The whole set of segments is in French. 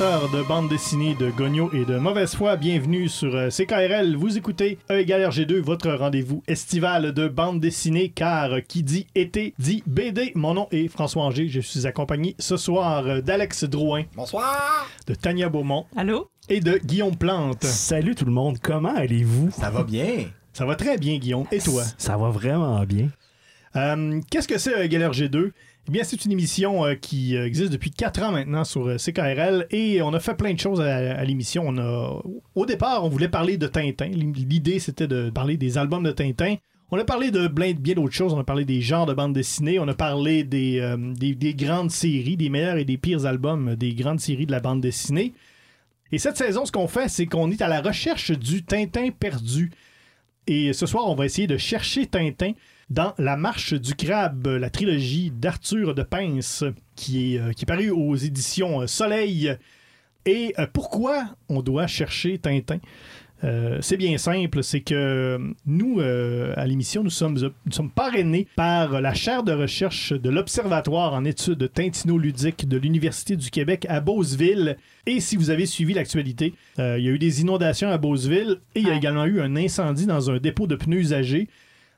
Amateurs de bande dessinée de Gogno et de mauvaise foi, bienvenue sur euh, CKRL. Vous écoutez E égale RG2, votre rendez-vous estival de bande dessinée, car qui dit été dit BD. Mon nom est François Anger. Je suis accompagné ce soir euh, d'Alex Drouin, Bonsoir! de Tania Beaumont Allô? et de Guillaume Plante. Salut tout le monde, comment allez-vous? Ça va bien? Ça va très bien, Guillaume. Et toi? Ça va vraiment bien. Euh, Qu'est-ce que c'est E égale RG2? Eh bien, c'est une émission euh, qui euh, existe depuis 4 ans maintenant sur euh, CKRL et on a fait plein de choses à, l'émission. Au départ, on voulait parler de Tintin. L'idée, c'était de parler des albums de Tintin. On a parlé de bien d'autres choses. On a parlé des genres de bandes dessinées. On a parlé des grandes séries, des meilleurs et des pires albums des grandes séries de la bande dessinée. Et cette saison, ce qu'on fait, c'est qu'on est à la recherche du Tintin perdu. Et ce soir, on va essayer de chercher Tintin dans La Marche du Crabe, la trilogie d'Arthur de Pince, qui est, euh, qui est parue aux éditions euh, Soleil. Et euh, pourquoi on doit chercher Tintin? Euh, c'est bien simple, c'est que nous, euh, à l'émission, nous sommes, nous sommes parrainés par la chaire de recherche de l'Observatoire en études tintinoludiques de l'Université du Québec à Beauceville. Et si vous avez suivi l'actualité, euh, il y a eu des inondations à Beauceville et il y a également eu un incendie dans un dépôt de pneus usagés.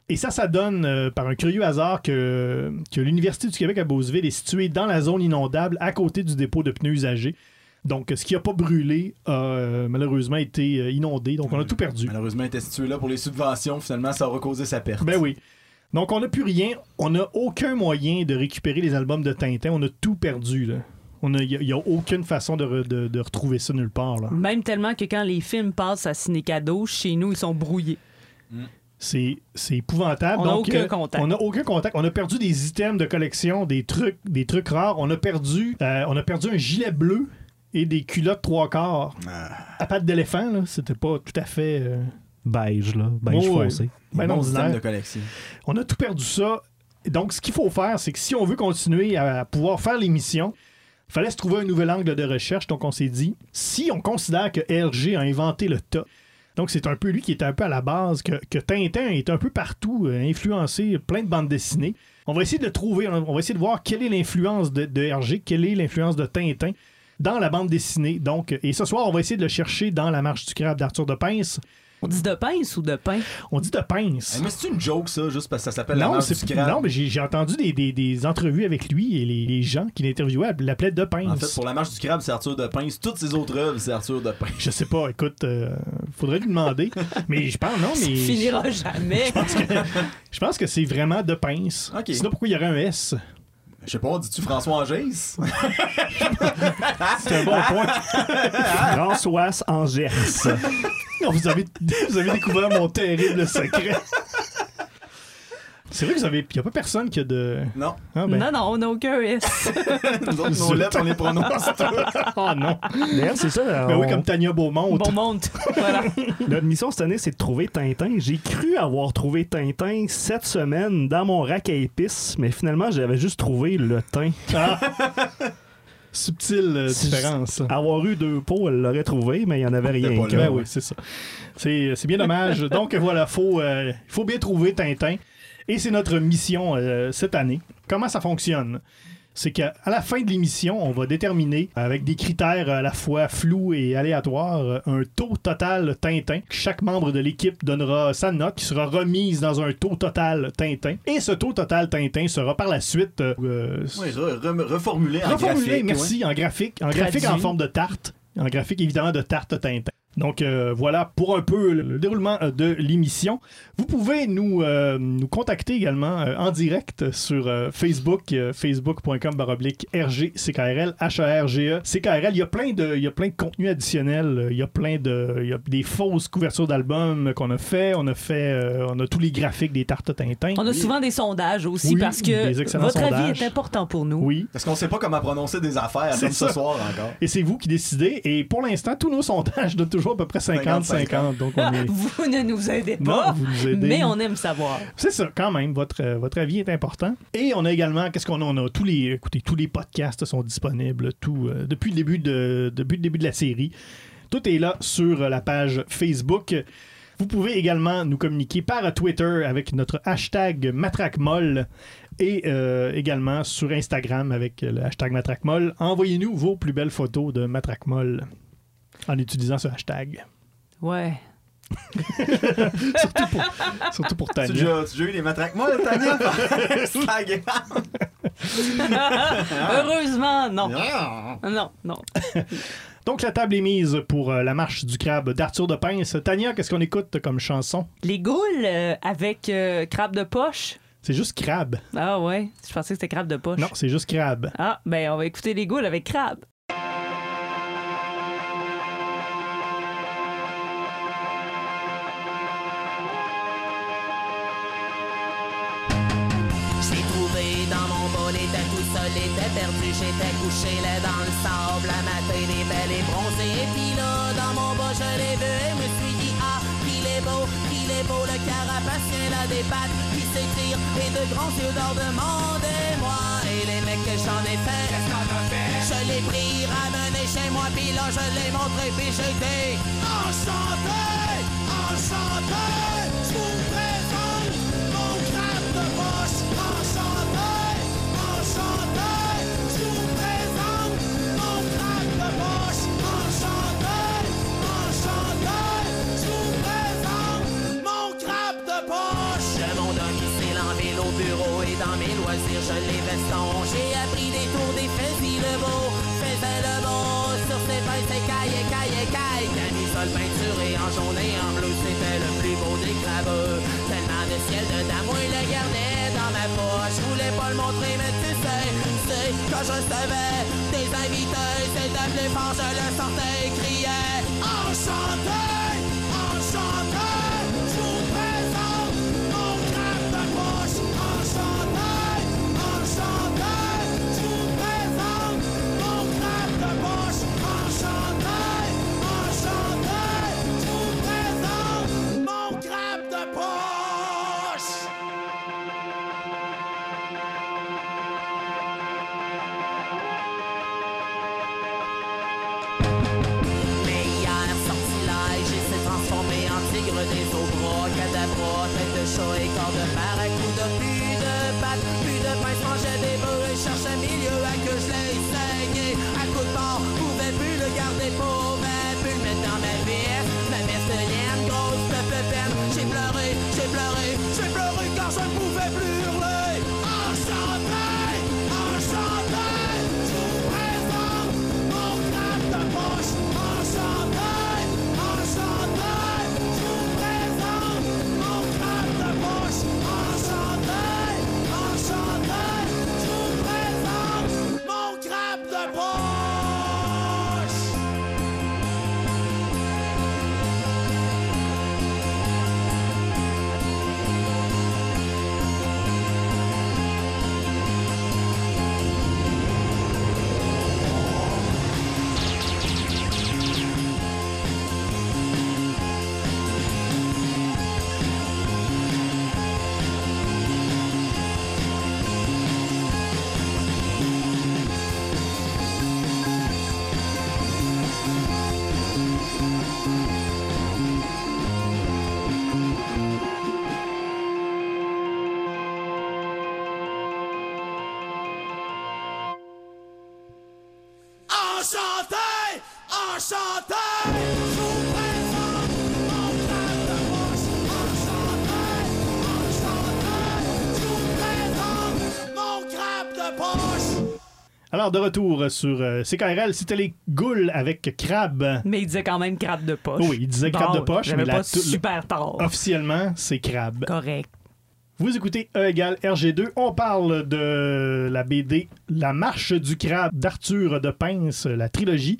Et ça, ça donne, euh, par un curieux hasard, que, que l'Université du Québec à Beauceville est située dans la zone inondable à côté du dépôt de pneus usagés. Donc, ce qui n'a pas brûlé a euh, malheureusement été euh, inondé. Donc, on a tout perdu. Malheureusement, il était situé là pour les subventions. Finalement, ça aura causé sa perte. Ben oui. Donc, on n'a plus rien. On n'a aucun moyen de récupérer les albums de Tintin. On a tout perdu, là. Il n'y a, aucune façon de, re- de- de retrouver ça nulle part. là. Même tellement que quand les films passent à Ciné-Cadeau, chez nous, ils sont brouillés. C'est c'est épouvantable. On n'a Donc, aucun euh, contact. On n'a aucun contact. On a perdu des items de collection, des trucs, des trucs rares. On a perdu, euh, on a perdu un gilet bleu et des culottes trois quarts Ah. à pattes d'éléphant. là. C'était pas tout à fait. euh, Beige, là, beige Oh, ouais. foncé. ben bon ordinaire. système de collection. On a tout perdu ça. Donc, ce qu'il faut faire, c'est que si on veut continuer à pouvoir faire l'émission, il fallait se trouver un nouvel angle de recherche. Donc, on s'est dit, si on considère que RG a inventé le tas, donc c'est un peu lui qui est un peu à la base, que, Tintin est un peu partout, euh, influencé plein de bandes dessinées, on va essayer de trouver, on va essayer de voir quelle est l'influence de, RG, quelle est l'influence de Tintin dans la bande dessinée. Donc, et ce soir, on va essayer de le chercher dans La Marche du Crabe d'Arthur de Pince. On dit de pince ou de pain? On dit de Pince. Mais c'est une joke, ça, juste parce que ça s'appelle la Non, marche c'est du crabe. non, mais j'ai entendu des, des- des entrevues avec lui et les, les gens qui l'interviewaient l'appelaient de Pince. En fait, pour la marche du crabe, c'est Arthur de Pince. Toutes ses autres œuvres, c'est Arthur de Pince. Je sais pas, écoute, euh, faudrait lui demander. mais je pense, non, Ça mais. finira jamais. Je pense que c'est vraiment de Pince. Ok. Sinon, pourquoi il y aurait un S? Je sais pas, dis-tu François Angers? C'est un bon point. François Angers. Vous, avez, vous avez découvert mon terrible secret. C'est vrai que vous avez. Il n'y a pas personne qui a de. Non. Ah, ben. Non, non, on n'a aucun S. Nous autres, nos lettres, on les prononce. Oh non. D'ailleurs, c'est ça. Ben on- oui, comme Tania Beaumont. Bon monte. Voilà. Notre mission cette année, c'est de trouver Tintin. J'ai cru avoir trouvé Tintin cette semaine dans mon rack à épices, mais finalement, j'avais juste trouvé le thym. Ah. Subtile euh, différence. Avoir eu deux pots, elle l'aurait trouvé, mais il n'y en avait rien. Qu'un. Ben oui, c'est ça. C'est c'est bien dommage. Donc voilà, faut, euh, il faut bien trouver Tintin. Et c'est notre mission euh, cette année. Comment ça fonctionne? C'est qu'à la fin de l'émission, on va déterminer, avec des critères à la fois flous et aléatoires, un taux total Tintin. Chaque membre de l'équipe donnera sa note qui sera remise dans un taux total Tintin. Et ce taux total Tintin sera par la suite euh, euh, Oui, re- re- reformulé en Reformulé, graphique. merci, en graphique. En graphique en forme de tarte. En graphique, évidemment, de tarte Tintin. Donc euh, voilà pour un peu le, le déroulement euh, de l'émission. Vous pouvez nous, euh, nous contacter également euh, en direct sur euh, Facebook, euh, facebook.com baroblique RGCKRL, H-A-R-G-E, CKRL. Il y a plein de, il y a plein de contenus additionnels. Il y a plein de, il y a des fausses couvertures d'albums qu'on a fait. On a fait, euh, on a tous les graphiques des tartes Tintin. On a souvent des sondages aussi Oui, parce que votre avis est important pour nous. Oui. Parce qu'on sait pas comment prononcer des affaires comme ce soir encore. Et c'est vous qui décidez. Et pour l'instant, tous nos sondages donnent toujours toujours à peu près 50-50. Donc, on est. Vous ne nous aidez Non, pas, vous nous aidez. mais on aime savoir. C'est ça, quand même. Votre, euh, votre avis est important. Et on a également, qu'est-ce qu'on a? On a tous les, écoutez, tous les podcasts sont disponibles tout, euh, depuis, le début de, depuis le début de la série. Tout est là sur la page Facebook. Vous pouvez également nous communiquer par Twitter avec notre hashtag MatraqueMolle et euh, également sur Instagram avec le hashtag MatraqueMolle. Envoyez-nous vos plus belles photos de MatraqueMolle en utilisant ce hashtag. Ouais. Surtout pour, surtout pour Tu Tania. tu as déjà eu les matraques molles, Tania? Heureusement, non. Ah. Non, non. Donc la table est mise pour euh, la marche du crabe d'Arthur de Pince. Tania, qu'est-ce qu'on écoute comme chanson? Les goules euh, avec euh, crabe de poche. C'est juste crabe. Ah ouais, je pensais que c'était crabe de poche. Non, c'est juste crabe. Ah, ben on va écouter les goules avec crabe. Pattes qui s'étire et de grands yeux d'or demandez-moi. Et les mecs que j'en ai fait, je l'ai pris, ramené chez moi, puis là, je l'ai montré, puis dit, enchanté, enchanté, je vous présente mon crabe de poche, enchanté, enchanté, je vous présente mon crabe de poche, enchanté, enchanté, je vous présente mon crabe de poche. Mes loisirs, je les veston. J'ai appris des tours des fusils le beau, faisais le beau sur ses pinces et caille, caille, caille. Camisole peinturée en jaune et en bleu, c'était le plus beau des craveux. Tellement de ciel de dame, il le gardait dans ma poche. Je voulais pas le montrer, mais tu sais, c'est quand je recevais des invités, c'était plus fort, je le sortais et criais. Enchanté, Alors, de retour sur euh, CKRL, c'était les goules avec crabe. Mais il disait quand même crabe de poche. Oui, il disait crabe de poche, mais pas la- super tard. Officiellement, c'est crabe. Correct. Vous écoutez E égale RG2. On parle de la BD La marche du crabe d'Arthur de Pince, la trilogie.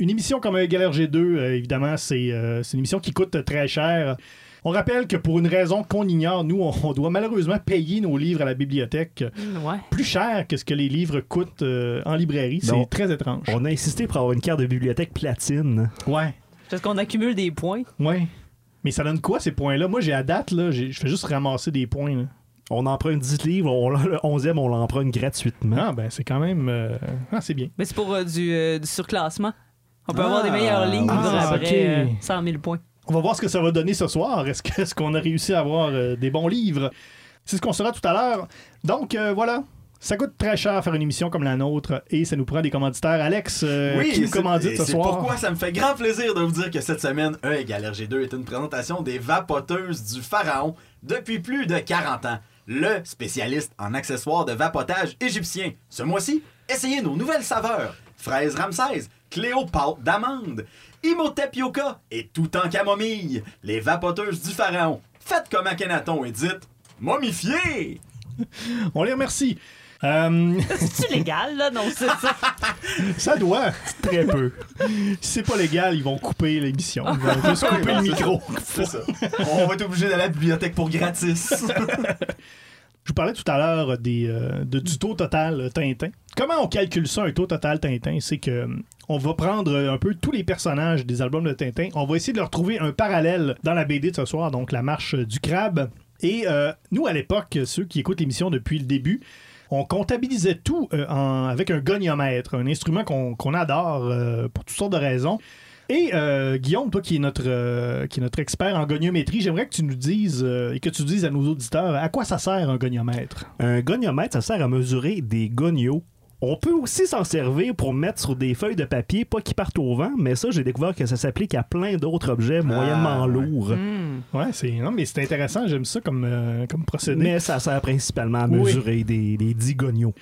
Une émission comme E égale RG2, euh, évidemment, c'est euh, c'est une émission qui coûte très cher. On rappelle que pour une raison qu'on ignore, nous, on, doit malheureusement payer nos livres à la bibliothèque Ouais. plus cher que ce que les livres coûtent euh, en librairie. C'est très étrange. On a insisté pour avoir une carte de bibliothèque platine. Ouais. Parce qu'on accumule des points. Ouais. Mais ça donne quoi ces points-là? Moi, j'ai à date, là, je fais juste ramasser des points. là. On emprunte 10 livres, on, le 11e, on l'emprunte gratuitement. Ah, ben, c'est quand même. euh, Ah, c'est bien. Mais c'est pour euh, du, euh, du surclassement. On peut Ah. avoir des meilleurs livres Ah, après ok. euh, 100 000 points. On va voir ce que ça va donner ce soir. Est-ce qu'on a réussi à avoir euh, des bons livres? C'est ce qu'on saura tout à l'heure. Donc, euh, voilà. Ça coûte très cher faire une émission comme la nôtre et ça nous prend des commanditaires. Alex, euh, qui nous commandite ce c'est soir? pourquoi ça me fait grand plaisir de vous dire que cette semaine, E égale RG2 est une présentation des vapoteuses du Pharaon depuis plus de 40 ans. Le spécialiste en accessoires de vapotage égyptien. Ce mois-ci, essayez nos nouvelles saveurs. Fraise Ramsès, Cléo pâte d'amande, Imhotep Yoka et tout en camomille. Les vapoteuses du Pharaon. Faites comme Akhenaton et dites momifié. On les remercie. Euh, C'est-tu légal, là? Non, c'est ça. ça doit. Très peu. Si c'est pas légal, ils vont couper l'émission. Ils vont juste couper le micro. C'est ça. On va être obligé d'aller à la bibliothèque pour gratis. Je vous parlais tout à l'heure des, euh, du taux total euh, Tintin. Comment on calcule ça, un taux total Tintin? C'est que euh, on va prendre euh, un peu tous les personnages des albums de Tintin. On va essayer de leur trouver un parallèle dans la BD de ce soir, donc la marche euh, du crabe. Et euh, nous, à l'époque, ceux qui écoutent l'émission depuis le début, on comptabilisait tout euh, avec un goniomètre, un instrument qu'on adore euh, pour toutes sortes de raisons. Et euh, Guillaume, toi qui es notre euh, qui est notre expert en goniométrie, j'aimerais que tu nous dises euh, et que tu dises à nos auditeurs à quoi ça sert un goniomètre? Un goniomètre, ça sert à mesurer des gonios. On peut aussi s'en servir pour mettre sur des feuilles de papier, pas qui partent au vent, mais ça, j'ai découvert que ça s'applique à plein d'autres objets moyennement ouais. lourds. Hmm. Ouais, c'est non mais c'est intéressant, j'aime ça comme euh, comme procédé. Mais ça sert principalement à Oui. mesurer des, des 10 gonios.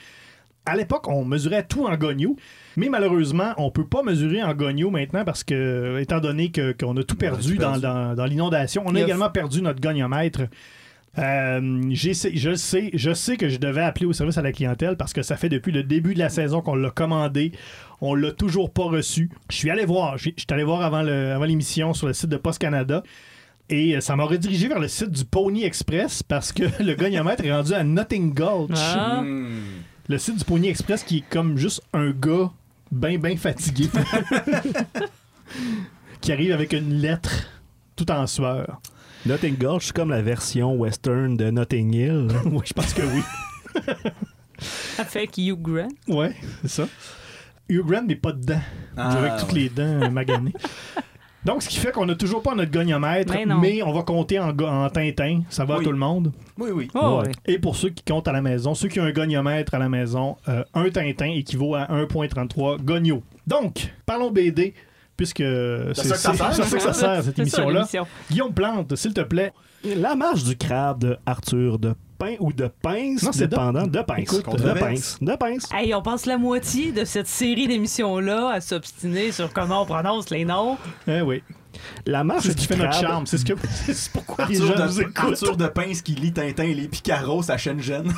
À l'époque, on mesurait tout en gonio, mais malheureusement, on peut pas mesurer en gonio maintenant parce que étant donné qu'on a tout perdu, dans, perdu. dans- dans l'inondation, on a également perdu notre goniomètre. Euh, je sais, je sais que je devais appeler au service à la clientèle parce que ça fait depuis le début de la saison qu'on l'a commandé. On l'a toujours pas reçu. Je suis allé voir, je suis allé voir avant l'émission sur le site de Post Canada. Et euh, ça m'a redirigé vers le site du Pony Express parce que le goniomètre est rendu à Notting Gulch. Ah. Hmm. Le site du Pony Express qui est comme juste un gars bien, bien fatigué. qui arrive avec une lettre tout en sueur. Notting Gulch, c'est comme la version western de Notting Hill. oui, je pense que oui. Avec Hugh Grant. Ouais, c'est ça. Hugh Grant n'est pas dedans. Ah, avec toutes ouais. les dents euh, maganées. Donc, ce qui fait qu'on n'a toujours pas notre goniomètre, Mais on va compter en, Tintin. Ça va à tout le monde. Oui, oui. Oh, Ouais. Et pour ceux qui comptent à la maison, ceux qui ont un goniomètre à la maison, euh, un Tintin équivaut à 1.33 gonio. Donc, parlons BD, puisque c'est ça ça que ça sert, cette émission-là. Guillaume Plante, s'il te plaît. La marche du crabe de Arthur de Ou de Pince, Non, c'est de- dépendant de Pince. Écoute, de. Pince. De Pince. Hey, on passe la moitié de cette série d'émissions-là à s'obstiner sur comment on prononce les noms. Eh oui. La marche C'est ce qui du fait notre crabe- charme. C'est ce que c'est pourquoi les Arthur gens nous de, écoutent Arthur de Pince qui lit Tintin et les Picaros à Shenzhen.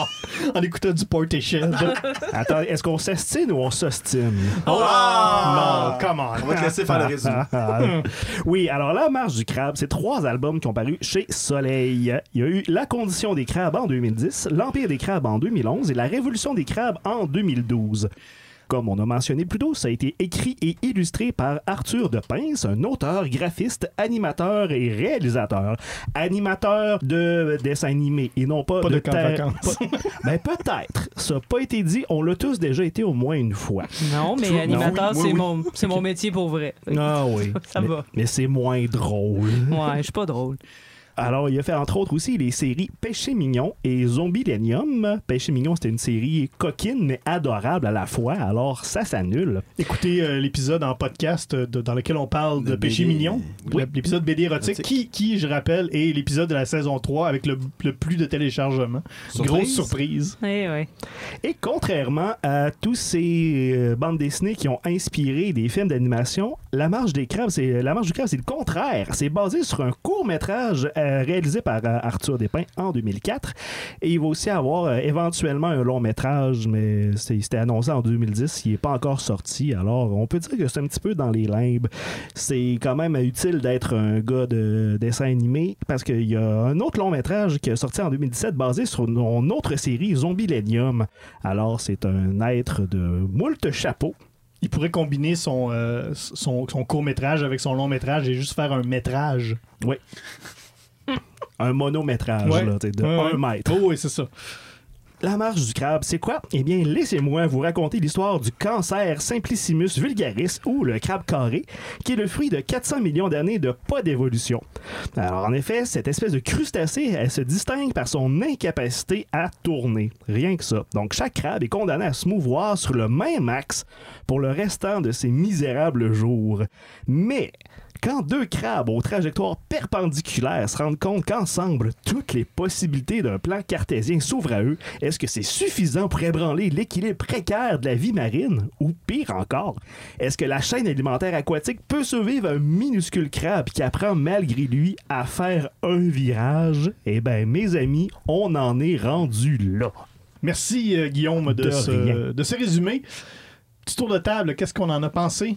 en écoutant du Portishead. Attends, est-ce qu'on s'estime ou on s'ostine? Non, come on. On va te laisser faire le résumé. oui, alors La Marche du Crabe, c'est trois albums qui ont paru chez Soleil. Il y a eu La Condition des Crabes en 2010, L'Empire des Crabes en 2011 et La Révolution des Crabes en 2012. Comme on a mentionné plus tôt, ça a été écrit et illustré par Arthur de Pince, un auteur, graphiste, animateur et réalisateur. Animateur de dessins animés et non pas, Pas de ter- vacances. ben peut-être. Ça n'a pas été dit. On l'a tous déjà été au moins une fois. Non, mais animateur, oui, c'est oui, mon, c'est mon métier pour vrai. Ah oui. Ça mais, va. Mais c'est moins drôle. Ouais, je suis pas drôle. Alors, il a fait entre autres aussi les séries Péché mignon et Zombielenium. Péché mignon, c'était une série coquine mais adorable à la fois, alors ça s'annule. Écoutez euh, l'épisode en podcast euh, de- dans lequel on parle de, De péché BD. mignon, Oui. l'épisode BD érotique, Érotique. qui, qui, je rappelle, est l'épisode de la saison 3 avec le, le plus de téléchargements. Grosse surprise. Ouais. Et contrairement à tous ces euh, bandes dessinées qui ont inspiré des films d'animation, La Marche des Crabes, c'est La Marche du Crabe, c'est le contraire. C'est basé sur un court métrage réalisé par euh, Arthur Despins en 2004. Et il va aussi avoir euh, éventuellement un long métrage, mais c'était annoncé en 2010, il n'est pas encore sorti. Alors, on peut dire que c'est un petit peu dans les limbes. C'est quand même utile d'être un gars de dessin animé parce qu'il y a un autre long métrage qui est sorti en 2017 basé sur une autre série, Zombielenium. Alors, c'est un être de moult chapeaux il pourrait combiner son, euh, son, son court-métrage avec son long-métrage et juste faire un métrage. Un monométrage, Ouais. là, de Ouais, ouais. un mètre. Oh, oui, c'est ça. La marche du crabe, c'est quoi? Eh bien, laissez-moi vous raconter l'histoire du cancer Simplicimus vulgaris, ou le crabe carré, qui est le fruit de 400 millions d'années de pas d'évolution. Alors, en effet, cette espèce de crustacé, elle se distingue par son incapacité à tourner. Rien que ça. Donc, chaque crabe est condamné à se mouvoir sur le même axe pour le restant de ses misérables jours. Mais, quand deux crabes aux trajectoires perpendiculaires se rendent compte qu'ensemble, toutes les possibilités d'un plan cartésien s'ouvrent à eux, est-ce que c'est suffisant pour ébranler l'équilibre précaire de la vie marine? Ou pire encore, est-ce que la chaîne alimentaire aquatique peut survivre un minuscule crabe qui apprend malgré lui à faire un virage? Eh bien, mes amis, on en est rendu là. Merci, euh, Guillaume, de, De ce, rien. de ce résumé. Petit tour de table, qu'est-ce qu'on en a pensé?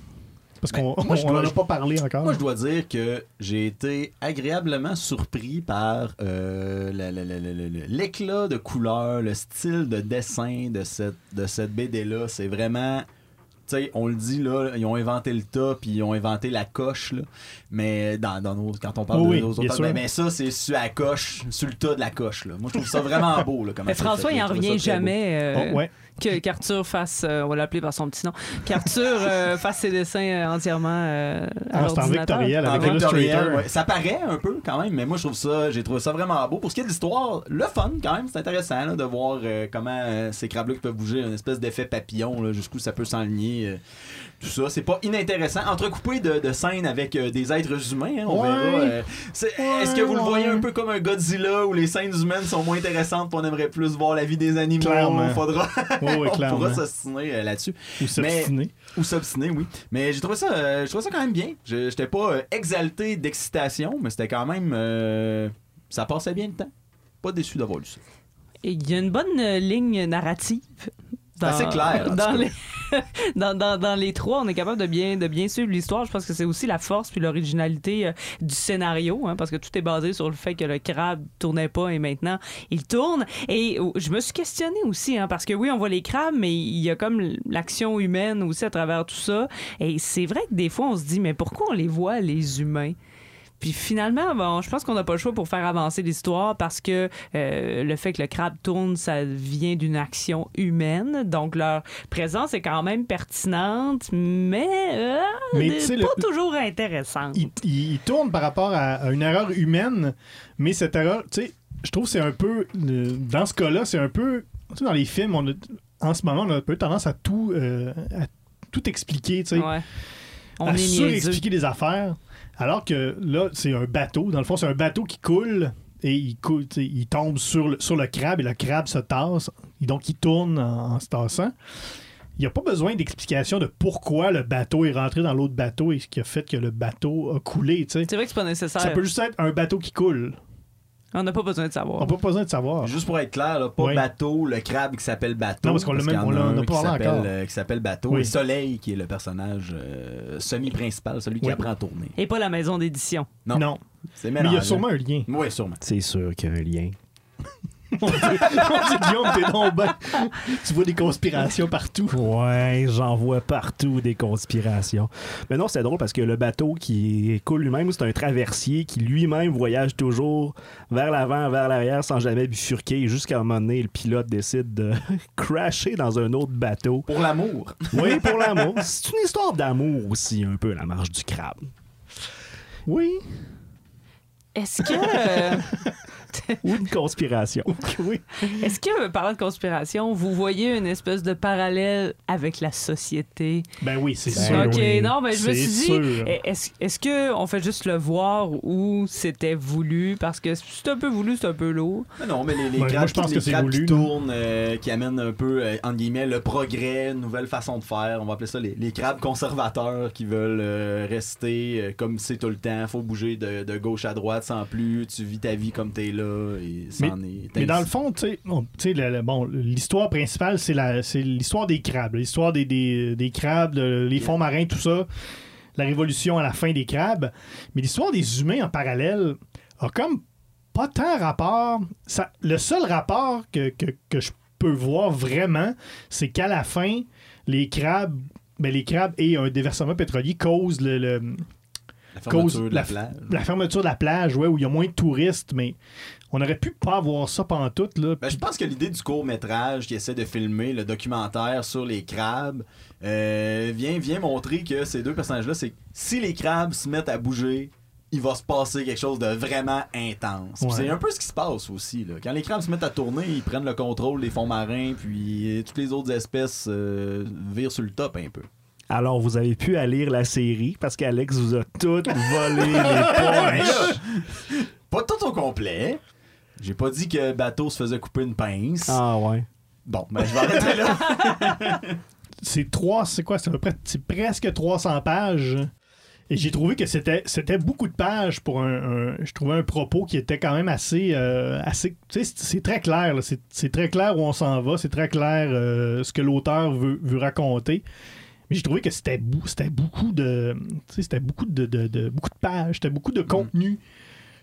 Parce Ben, qu'on moi, je on dois- en a pas parlé encore. Moi, je dois dire que j'ai été agréablement surpris par euh, la- la- la- la- la- la- l'éclat de couleur, le style de dessin de cette, de cette BD-là. C'est vraiment. Tu sais, on le dit, là, ils ont inventé le tas, puis ils ont inventé la coche, là. Mais dans, dans nos, quand on parle de nos sûr. mais, mais ça, c'est sur la coche, sur le tas de la coche, là. Moi, je trouve ça vraiment beau, là. comment Mais François, il en revient jamais euh, Oh, ouais. Que qu'Arthur fasse, euh, on va l'appeler par son petit nom, qu'Arthur euh, fasse ses dessins euh, entièrement euh, à Ah, c'est en l'ordinateur. En avec vectoriel, Illustrator. ouais. Ça paraît un peu quand même, mais moi je trouve ça, j'ai trouvé ça vraiment beau. Pour ce qui est de l'histoire, le fun quand même, c'est intéressant là, de voir euh, comment euh, ces crabes-là qui peuvent bouger, une espèce d'effet papillon, jusqu'où ça peut s'enligner. Tout ça, c'est pas inintéressant. Entrecoupé de, de scènes avec euh, des êtres humains, hein, on Ouais. verra. euh, c'est- Est-ce que vous le voyez un peu comme un Godzilla où les scènes humaines sont moins intéressantes, puis on aimerait plus voir la vie des animaux? Clairement. Faudra, Oui, on pourra s'ostiner euh, là-dessus. Ou s'obstiner. Ou s'obstiner, oui. Mais j'ai trouvé ça, euh, j'ai trouvé ça quand même bien. Je- J'étais pas euh, exalté d'excitation, mais c'était quand même. euh, ça passait bien le temps. Pas déçu d'avoir lu ça. Et Il y a une bonne euh, ligne narrative. C'est assez clair, Dans les, dans, dans- dans les trois, on est capable de bien, de bien suivre l'histoire. Je pense que c'est aussi la force puis l'originalité euh, du scénario, hein, parce que tout est basé sur le fait que le crabe tournait pas et maintenant il tourne. Et euh, je me suis questionné aussi, hein, parce que oui, on voit les crabes, mais il y a comme l'action humaine aussi à travers tout ça. Et c'est vrai que des fois, on se dit, mais pourquoi on les voit, les humains? Puis finalement, bon, je pense qu'on n'a pas le choix pour faire avancer l'histoire parce que euh, le fait que le crabe tourne, ça vient d'une action humaine. Donc leur présence est quand même pertinente, mais, euh, Mais pas le- toujours intéressante. il, il- tourne par rapport à, une erreur humaine, mais cette erreur, tu sais, je trouve que c'est un peu, dans ce cas-là, c'est un peu, tu sais, dans les films, on a, en ce moment, on a un peu tendance à tout, euh, à tout expliquer, tu sais, Ouais. On à surexpliquer des affaires, alors que là, c'est un bateau. Dans le fond, c'est un bateau qui coule et il, coule, il tombe sur le, sur le crabe et le crabe se tasse, et donc il tourne en, en se tassant. Il n'y a pas besoin d'explication de pourquoi le bateau est rentré dans l'autre bateau et ce qui a fait que le bateau a coulé. C'est vrai que c'est pas nécessaire. Ça peut juste être un bateau qui coule. On n'a pas besoin de savoir. On n'a pas besoin de savoir. Juste pour être clair, là, pas bateau, le crabe qui s'appelle bateau. Non, parce qu'on l'a même- on n'a pas parlé encore. euh, qui s'appelle bateau. Oui. Et Soleil, qui est le personnage euh, semi-principal, celui qui Oui. apprend à tourner. Et pas la maison d'édition. Non. Non. C'est Mais il y a sûrement un lien. Oui, sûrement. C'est sûr qu'il y a un lien. Mon Dieu, Guillaume, t'es ben- Tu vois des conspirations partout. Ouais, j'en vois partout des conspirations. Mais non, c'est drôle parce que le bateau qui coule lui-même, c'est un traversier qui lui-même voyage toujours vers l'avant, vers l'arrière sans jamais bifurquer jusqu'à un moment donné, le pilote décide de crasher dans un autre bateau. Pour l'amour. Oui, pour l'amour. C'est une histoire d'amour aussi, un peu, la marche du crabe. Oui. Est-ce que, euh, Ou une conspiration. Oui. est-ce que, parlant de conspiration, vous voyez une espèce de parallèle avec la société? Ben oui, c'est Ben sûr. ok, oui. non, mais je me suis dit, sûr. est-ce est-ce que on fait juste le voir ou c'était voulu? Parce que c'est un peu voulu, c'est un peu lourd. Mais non, mais les, les moi, je pense les que voulu, qui tournent, euh, qui amènent un peu, euh, entre guillemets, le progrès, une nouvelle façon de faire. On va appeler ça les, les crabes conservateurs qui veulent euh, rester euh, comme c'est tout le temps. Faut bouger de, de gauche à droite sans plus. Tu vis ta vie comme t'es là. Et c'en est Mais dans le fond, tu sais, bon, l'histoire principale, c'est la- c'est l'histoire des crabes, l'histoire des, des, des crabes, de- les fonds marins, tout ça, la révolution à la fin des crabes. Mais l'histoire des humains en parallèle a comme pas tant rapport. Ça, le seul rapport que, que, que je peux voir vraiment, c'est qu'à la fin, les crabes ben, les crabes et un déversement pétrolier causent le, le- La cause fermeture de la plage. la fermeture de la plage, ouais, où il y a moins de touristes, mais on aurait pu pas avoir ça pendant tout. Là. Ben, je pense que l'idée du court métrage qui essaie de filmer le documentaire sur les crabes euh, vient, vient montrer que ces deux personnages-là, c'est que si les crabes se mettent à bouger, il va se passer quelque chose de vraiment intense. Ouais. C'est un peu ce qui se passe aussi. Là. Quand les crabes se mettent à tourner, ils prennent le contrôle des fonds marins, puis euh, toutes les autres espèces euh, virent sur le top un peu. Alors, vous avez pu aller lire la série parce qu'Alex vous a tout volé les points. Pas tout au complet. J'ai pas dit que Bateau se faisait couper une pince. Ah ouais. Bon, ben je vais arrêter là. c'est trois, c'est quoi, c'est à peu près, c'est presque 300 pages. Et j'ai trouvé que c'était, c'était beaucoup de pages pour un, un- je trouvais un propos qui était quand même assez, euh, assez, tu sais, c'est, c'est très clair, là. c'est, c'est très clair où on s'en va, c'est très clair euh, ce que l'auteur veut, veut raconter. Mais j'ai trouvé que c'était, beaucoup de, c'était beaucoup de, de- de- beaucoup de pages, c'était beaucoup de contenu.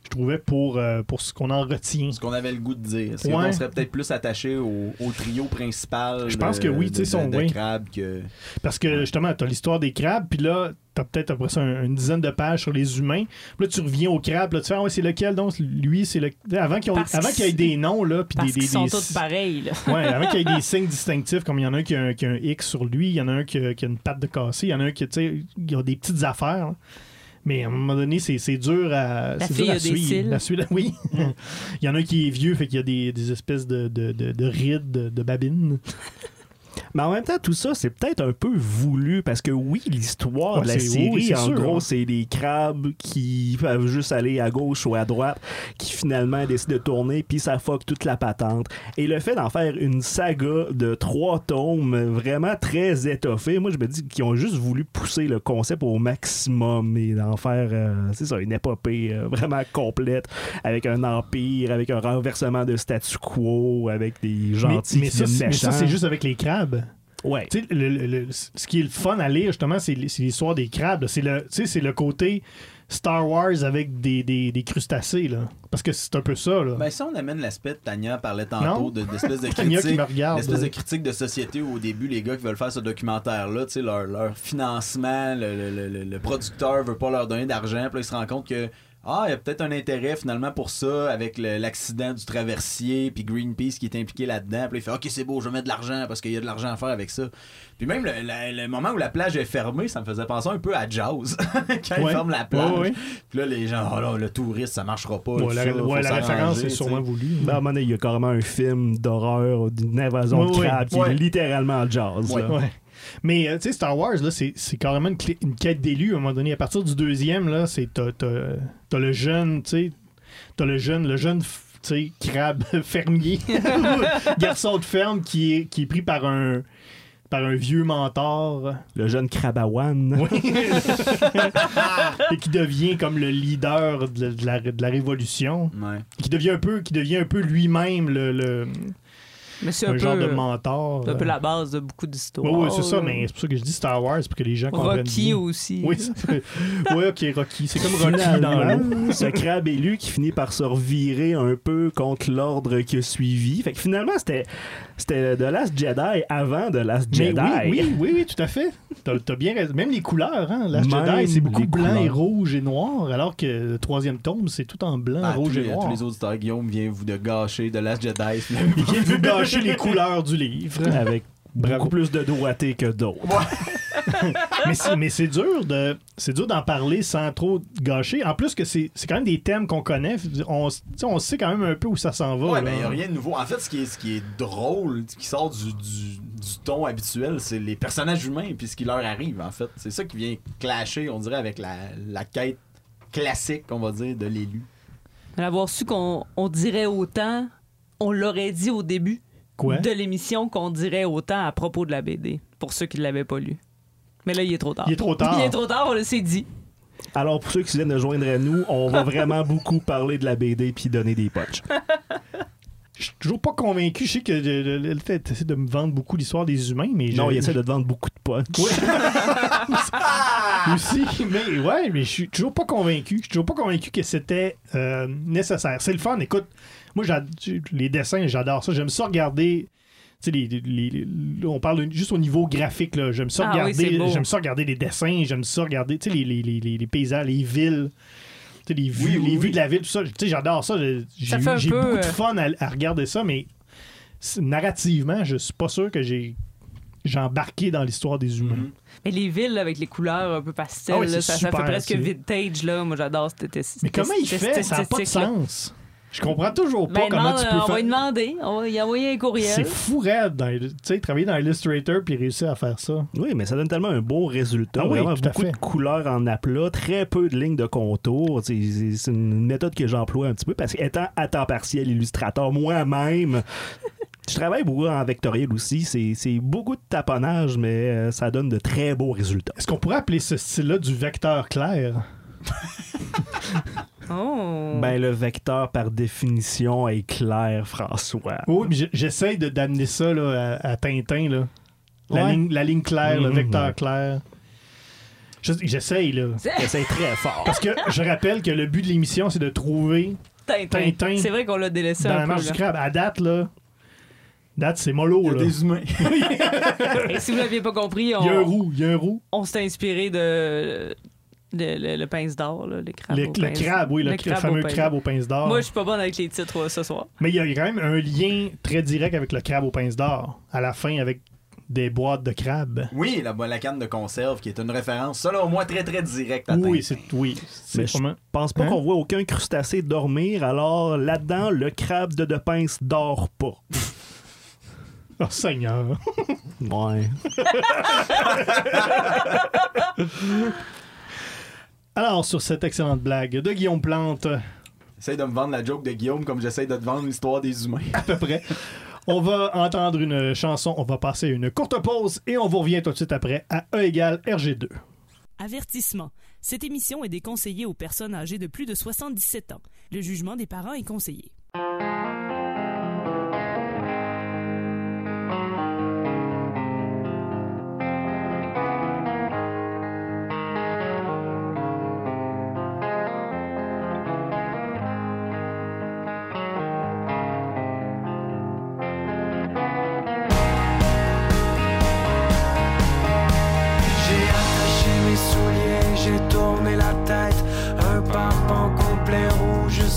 Je trouvais pour, euh, pour ce qu'on en retient. ce qu'on avait le goût de dire. Est-ce Ouais. qu'on serait peut-être plus attaché au, au trio principal Je pense de- que oui, tu sais, son- de oui. crabes que... Parce que justement, t'as l'histoire des crabes, puis là, t'as peut-être après ça un- une dizaine de pages sur les humains. Puis là, tu reviens aux crabes, là, tu fais, ah ouais, c'est lequel donc? Lui, c'est le. Avant qu'il y ait- y des noms, là, puis Parce des. des, qu'ils sont des- tous pareils. Là. Ouais, avant qu'il y ait des signes distinctifs, comme il y en a un qui a un, qui a un X sur lui, il y en a un qui a, qui a une patte de cassé, il y en a un qui, tu sais, il a des petites affaires. là. Mais à un moment donné, c'est c'est dur à, La fille dur à a des suivre. cils. La suite- oui. il y en a un qui est vieux, fait qu'il y a des, des espèces de, de, de, de rides, de, de babines. Mais en même temps, tout ça, c'est peut-être un peu voulu parce que oui, l'histoire Ouais, de la série, oui, en sûr, gros, hein. c'est des crabes qui peuvent juste aller à gauche ou à droite, qui finalement décident de tourner, puis ça fuck toute la patente. Et le fait d'en faire une saga de trois tomes vraiment très étoffée, moi je me dis qu'ils ont juste voulu pousser le concept au maximum et d'en faire, euh, c'est ça, une épopée euh, vraiment complète avec un empire, avec un renversement de statu quo, avec des gentils mais, mais ça, mais c'est juste avec les crabes. Ouais. Tu sais, le- le- le- ce qui est le fun à lire, justement, c'est l'histoire des crabes. C'est le, tu sais, c'est le côté Star Wars avec des, des, des crustacés. Là. Parce que c'est un peu ça. Là. Ben, si on amène l'aspect de Tania parlait tantôt de- d'espèce de qui critique, l'espèce de critique de société où au début les gars qui veulent faire ce documentaire-là, tu sais, leur, leur financement, le, le- le- le- le producteur veut pas leur donner d'argent, puis là ils se rendent compte que ah, il y a peut-être un intérêt finalement pour ça avec l'accident du traversier, puis Greenpeace qui est impliqué là-dedans. Puis là, il fait OK, c'est beau, je vais mettre de l'argent parce qu'il y a de l'argent à faire avec ça. Puis même le, moment où la plage est fermée, ça me faisait penser un peu à Jazz quand ils Ouais. ferment la plage. Ouais, ouais. Puis là, les gens, oh là, le touriste, ça marchera pas. La, ça, ouais, faut la référence est sûrement voulue. Ben, à un moment donné, il y a carrément un film d'horreur d'une invasion de oui. crabes qui Ouais. est littéralement jazz. Mais euh, tu sais, Star Wars, là, c'est, c'est carrément une, clé- une quête d'élu à un moment donné. À partir du deuxième, là, c'est t'as, t'as- t'as le jeune, tu sais, t'as le jeune, le jeune, sais, crabe fermier, garçon de ferme qui est, qui est pris par un, par un vieux mentor. Le jeune Crabawan. Oui. et qui devient comme le leader de, de la, de la révolution. Ouais. Qui devient un peu, qui devient un peu lui-même le, le- Mais c'est un, un, peu, genre de euh, mentor. c'est un peu la base de beaucoup d'histoires. Oui, oui, c'est ça, mais c'est pour ça que je dis Star Wars, pour que les gens comprennent. Rocky bien. aussi. Oui, ouais, ok, Rocky. C'est comme Rocky dans l'eau. Ce crabe élu qui finit par se revirer un peu contre l'ordre qui a suivi. Fait que finalement, c'était c'était The Last Jedi avant The Last Mais Jedi. oui, oui, oui, oui, tout à fait. T'as t'as bien raison. Même les couleurs, hein. Last Même Jedi, c'est beaucoup blanc et rouge et noir, alors que le troisième tome, c'est tout en blanc, Ah, rouge tous, et noir. tous les auditeurs, Guillaume vient vous de gâcher de Last Jedi. Il vient de vous gâcher les couleurs du livre. Avec Bravo. beaucoup plus de doigté que d'autres. mais c'est mais c'est dur de c'est dur d'en parler sans trop gâcher. En plus que c'est c'est quand même des thèmes qu'on connaît. On, on sait quand même un peu où ça s'en va. Ouais, mais il n'y a rien de nouveau. En fait, ce qui est, ce qui est drôle, ce qui sort du, du, du ton habituel, c'est les personnages humains puis ce qui leur arrive, en fait. C'est ça qui vient clasher, on dirait, avec la, la quête classique, on va dire, de l'élu. L'avoir su qu'on on dirait autant, on l'aurait dit au début Quoi? de l'émission qu'on dirait autant à propos de la BD, pour ceux qui ne l'avaient pas lu. Mais là, il est trop tard. Il est trop tard. Il est trop tard, on le s'est dit. Alors, pour ceux qui viennent de joindre à nous, on va vraiment beaucoup parler de la BD puis donner des punchs. Je suis toujours pas convaincu. Je sais que le, fait essaie de me vendre beaucoup l'histoire des humains, mais Non, je- il essaie de te vendre beaucoup de punch. aussi. Mais ouais, mais je suis toujours pas convaincu. Je suis toujours pas convaincu que c'était euh, nécessaire. C'est le fun. Écoute, moi, les dessins, j'adore ça. J'aime ça regarder. Tu Tu sais, les- les- les- là, on parle juste au niveau graphique. là. J'aime ça, Ah oui, ça regarder les dessins, j'aime ça regarder tu sais, les, les, les, les- les paysages, les villes. Les vues, Oui, oui, les vues de la ville, tout ça. Tu sais, J'adore ça. J'ai Ça fait un j'ai peu, beaucoup de euh, fun à, à regarder ça, mais narrativement, je suis pas sûr que j'ai j'ai embarqué dans l'histoire des humains. Mhm. Mais les villes là, avec les couleurs un peu pastel, Ah oui, là, c'est ça, fait presque vintage. Là. Moi, j'adore cette cette- Mais comment il fait? cette Ça n'a pas de sens. Je comprends toujours pas Ben, comment tu peux on va lui demander. On va y envoyer un C'est courriel. fou raide, dans- tu sais, travailler dans Illustrator puis réussir à faire ça. Oui, mais ça donne tellement un beau résultat. Ah oui, Vraiment tout à beaucoup fait. de couleurs en aplat, très peu de lignes de contour. C'est c'est- c'est une méthode que j'emploie un petit peu parce qu'étant à temps partiel illustrateur moi-même, je travaille beaucoup en vectoriel aussi. C'est c'est beaucoup de taponnage, mais euh, ça donne de très beaux résultats. Est-ce qu'on pourrait appeler ce style-là du vecteur clair? Oh. Ben, le vecteur, par définition, est clair, François. Oui, mais j- j'essaye de- d'amener ça là, à, à Tintin. Là. La, Ouais. ligne, la ligne claire, le Mhm. vecteur clair. Je- J'essaye, là. C'est très fort. Parce que je rappelle que le but de l'émission, c'est de trouver Tintin. Tintin. C'est vrai qu'on l'a délaissé dans un la peu. marche du crabe. À date, là, date, c'est mollo, Il y a là. des humains. Et si vous l'aviez pas compris, Il y a un on, roux, il y a un roux. on s'est inspiré de, le, le pince d'or, là, le crabe. Le, au le pince- crabe, oui, le, le cra- crabe au fameux pince crabe d'or. Moi, je suis pas bonne avec les titres euh, ce soir. Mais il y a quand même un lien très direct avec le crabe aux pinces d'or. À la fin, avec des boîtes de crabe. Oui, la, la canne de conserve qui est une référence, selon moi, très très directe à Oui, c'est oui. C'est Mais je vraiment- pense pas Hein? qu'on voit aucun crustacé dormir, alors là-dedans, le crabe de De Pince dort pas. Oh Seigneur. Ouais. Alors, sur cette excellente blague de Guillaume Plante, Essaye de me vendre la joke de Guillaume comme j'essaye de te vendre l'histoire des humains. à peu près, on va entendre une chanson, on va passer une courte pause et on vous revient tout de suite après à E égale RG2. Avertissement. Cette émission est déconseillée aux personnes âgées de plus de 77 ans. Le jugement des parents est conseillé.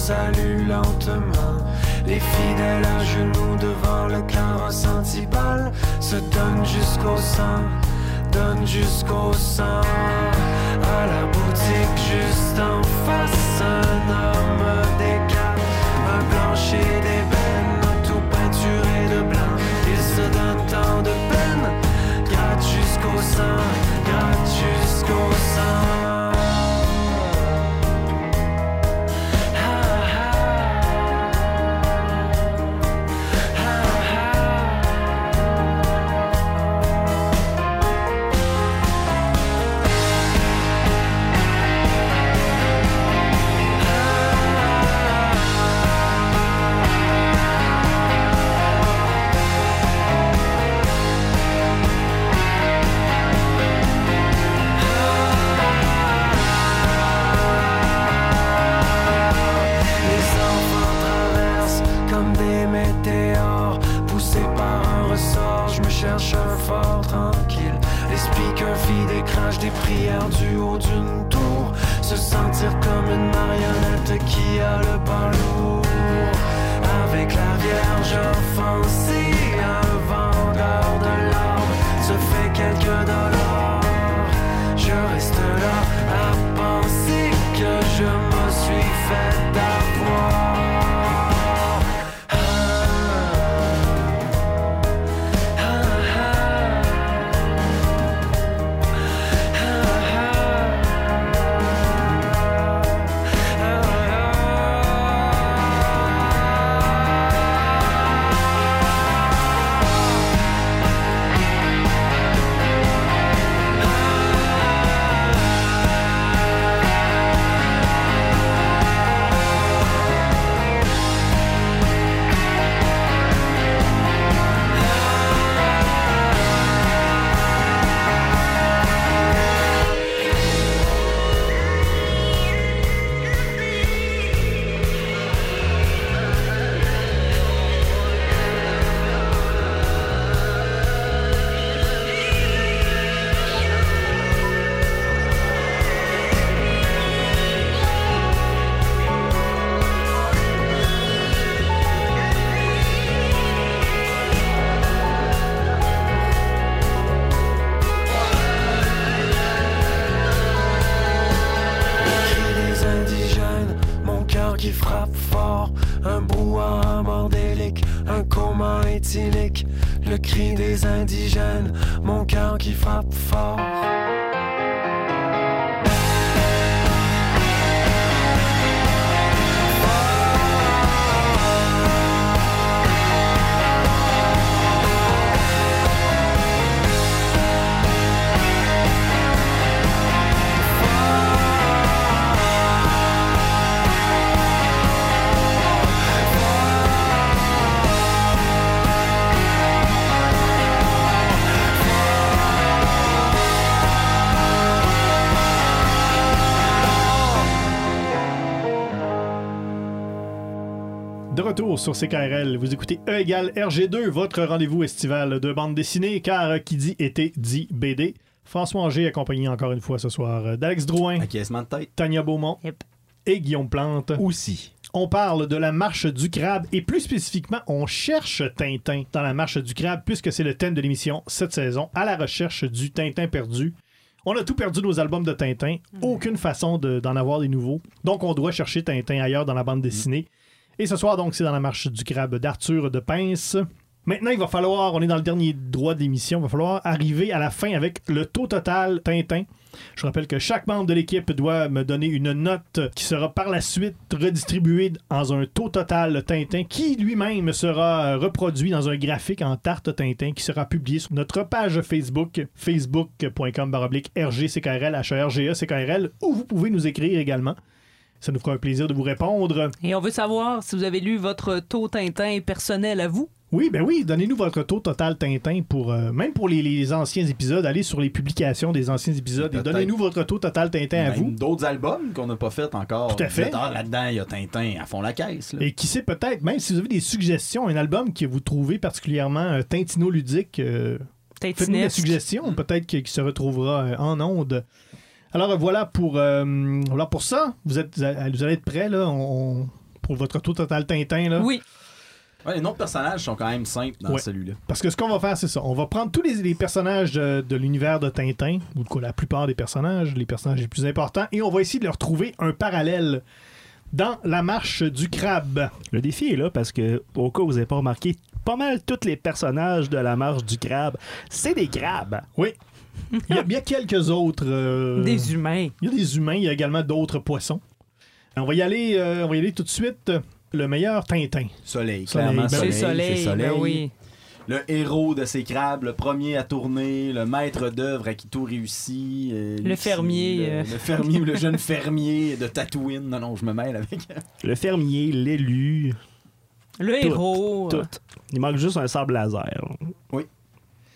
Salue lentement. Les fidèles à genoux devant le carrosse antibal se donnent jusqu'au sang, donnent jusqu'au sang. À la boutique juste en face, un homme décale, un plancher d'ébène, tout peinturé de blanc. Il se donne tant de peine, gratte jusqu'au sang, gratte jusqu'au sang. Sur CKRL, vous écoutez E égale RG2, votre rendez-vous estival de bande dessinée, car qui dit été dit BD. François Anger, accompagné encore une fois ce soir d'Alex Drouin, Acquiescement de tête. Tania Beaumont Yep. et Guillaume Plante. Aussi. On parle de la marche du crabe et plus spécifiquement, on cherche Tintin dans la marche du crabe puisque c'est le thème de l'émission cette saison, à la recherche du Tintin perdu. On a tout perdu nos albums de Tintin, aucune façon de- d'en avoir des nouveaux. Donc on doit chercher Tintin ailleurs dans la bande dessinée. Et ce soir, donc, c'est dans la marche du crabe d'Arthur de Pince. Maintenant, il va falloir, on est dans le dernier droit de l'émission, il va falloir arriver à la fin avec le taux total Tintin. Je rappelle que chaque membre de l'équipe doit me donner une note qui sera par la suite redistribuée dans un taux total Tintin qui lui-même sera reproduit dans un graphique en tarte Tintin qui sera publié sur notre page Facebook, facebook.com RGCKRL, HRGE CKRL, où vous pouvez nous écrire également. Ça nous fera un plaisir de vous répondre. Et on veut savoir si vous avez lu votre taux Tintin personnel à vous. Oui, ben oui, donnez-nous votre taux total Tintin pour euh, même pour les, les anciens épisodes. Allez sur les publications des anciens épisodes et donnez-nous votre taux total Tintin à vous. D'autres albums qu'on n'a pas fait encore. Tout à fait. Là-dedans, il y a Tintin à fond la caisse. là. Et qui sait peut-être, même si vous avez des suggestions, un album que vous trouvez particulièrement euh, Tintino-ludique, euh, faites-nous des suggestions, peut-être que- qui se retrouvera euh, en ondes. Alors voilà pour, euh, voilà pour ça. Vous, êtes, vous allez être prêts là, on- on- pour votre taux total Tintin. Là. Oui. Ouais, les noms de personnages sont quand même simples dans Ouais. celui-là. Parce que ce qu'on va faire, c'est ça. On va prendre tous les, les personnages de, de l'univers de Tintin, ou de quoi, la plupart des personnages, les personnages les plus importants, et on va essayer de leur trouver un parallèle dans la marche du crabe. Le défi est là parce que, au cas où vous n'avez pas remarqué, pas mal tous les personnages de la marche du crabe, c'est des crabes. Oui. Il y a bien quelques autres. euh, Des humains. Il y a des humains, il y a également d'autres poissons. On va y aller, euh, on va y aller tout de suite. Le meilleur Tintin. Soleil, Soleil, clairement ben soleil. C'est soleil. c'est soleil. ben oui. Le héros de ces crabes, le premier à tourner, le maître d'œuvre à qui tout réussit. euh, Le fermier, Le, euh. le fermier ou le jeune fermier de Tatooine. Non, non, je me mêle avec. Le fermier, l'élu, Le Tout, héros. tout. Il manque juste un sable laser.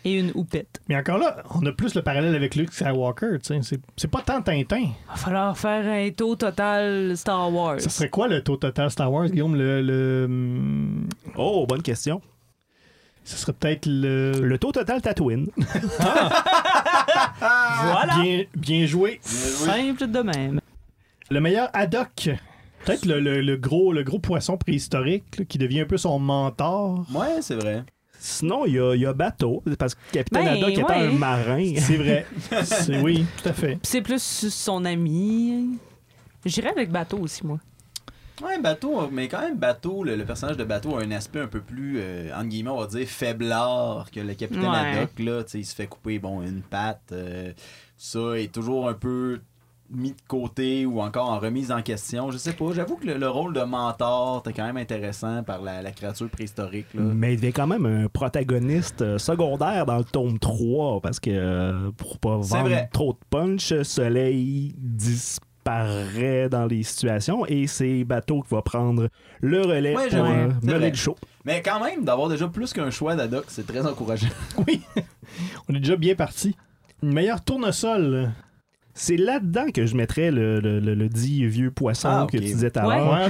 Et une houppette. Mais encore là, on a plus le parallèle avec Luke Skywalker. tu sais. C'est, c'est pas tant Tintin. Va falloir faire un taux total Star Wars. Ça serait quoi le taux total Star Wars, Guillaume? Le, le, hum, Oh, bonne question. ce serait peut-être le... Le taux total Tatooine. Voilà. Bien, bien joué. Simple de même. Le meilleur Haddock. Peut-être le, le- le gros, le gros poisson préhistorique là, qui devient un peu son mentor. Ouais, c'est vrai. Sinon, il y a, il y a Bateau, parce que Capitaine Ben, Haddock ouais. un marin. C'est vrai. C'est- oui, tout à fait. Puis C'est plus son ami. J'irais avec bateau aussi, moi. Ouais, Bateau, mais quand même, Bateau, le, le personnage de Bateau a un aspect un peu plus, euh, entre guillemets, on va dire, faiblard que le capitaine Ouais. Haddock. Là, Tu sais, il se fait couper bon, une patte. euh, ça est toujours un peu mis de côté ou encore en remise en question. Je sais pas, j'avoue que le, le rôle de mentor était quand même intéressant par la, la créature préhistorique. Là. Mais il devient quand même un protagoniste euh, secondaire dans le tome 3 parce que euh, pour pas vendre vrai. trop de punch, Soleil disparaît dans les situations et c'est Bateau qui va prendre le relais Ouais, pour euh, mener le show. Mais quand même, d'avoir déjà plus qu'un choix d'Haddock, c'est très encourageant. Oui. On est déjà bien parti. Une meilleure tournesol. C'est là-dedans que je mettrais le, le- le- le dit vieux poisson Ah, que tu disais tout à l'heure.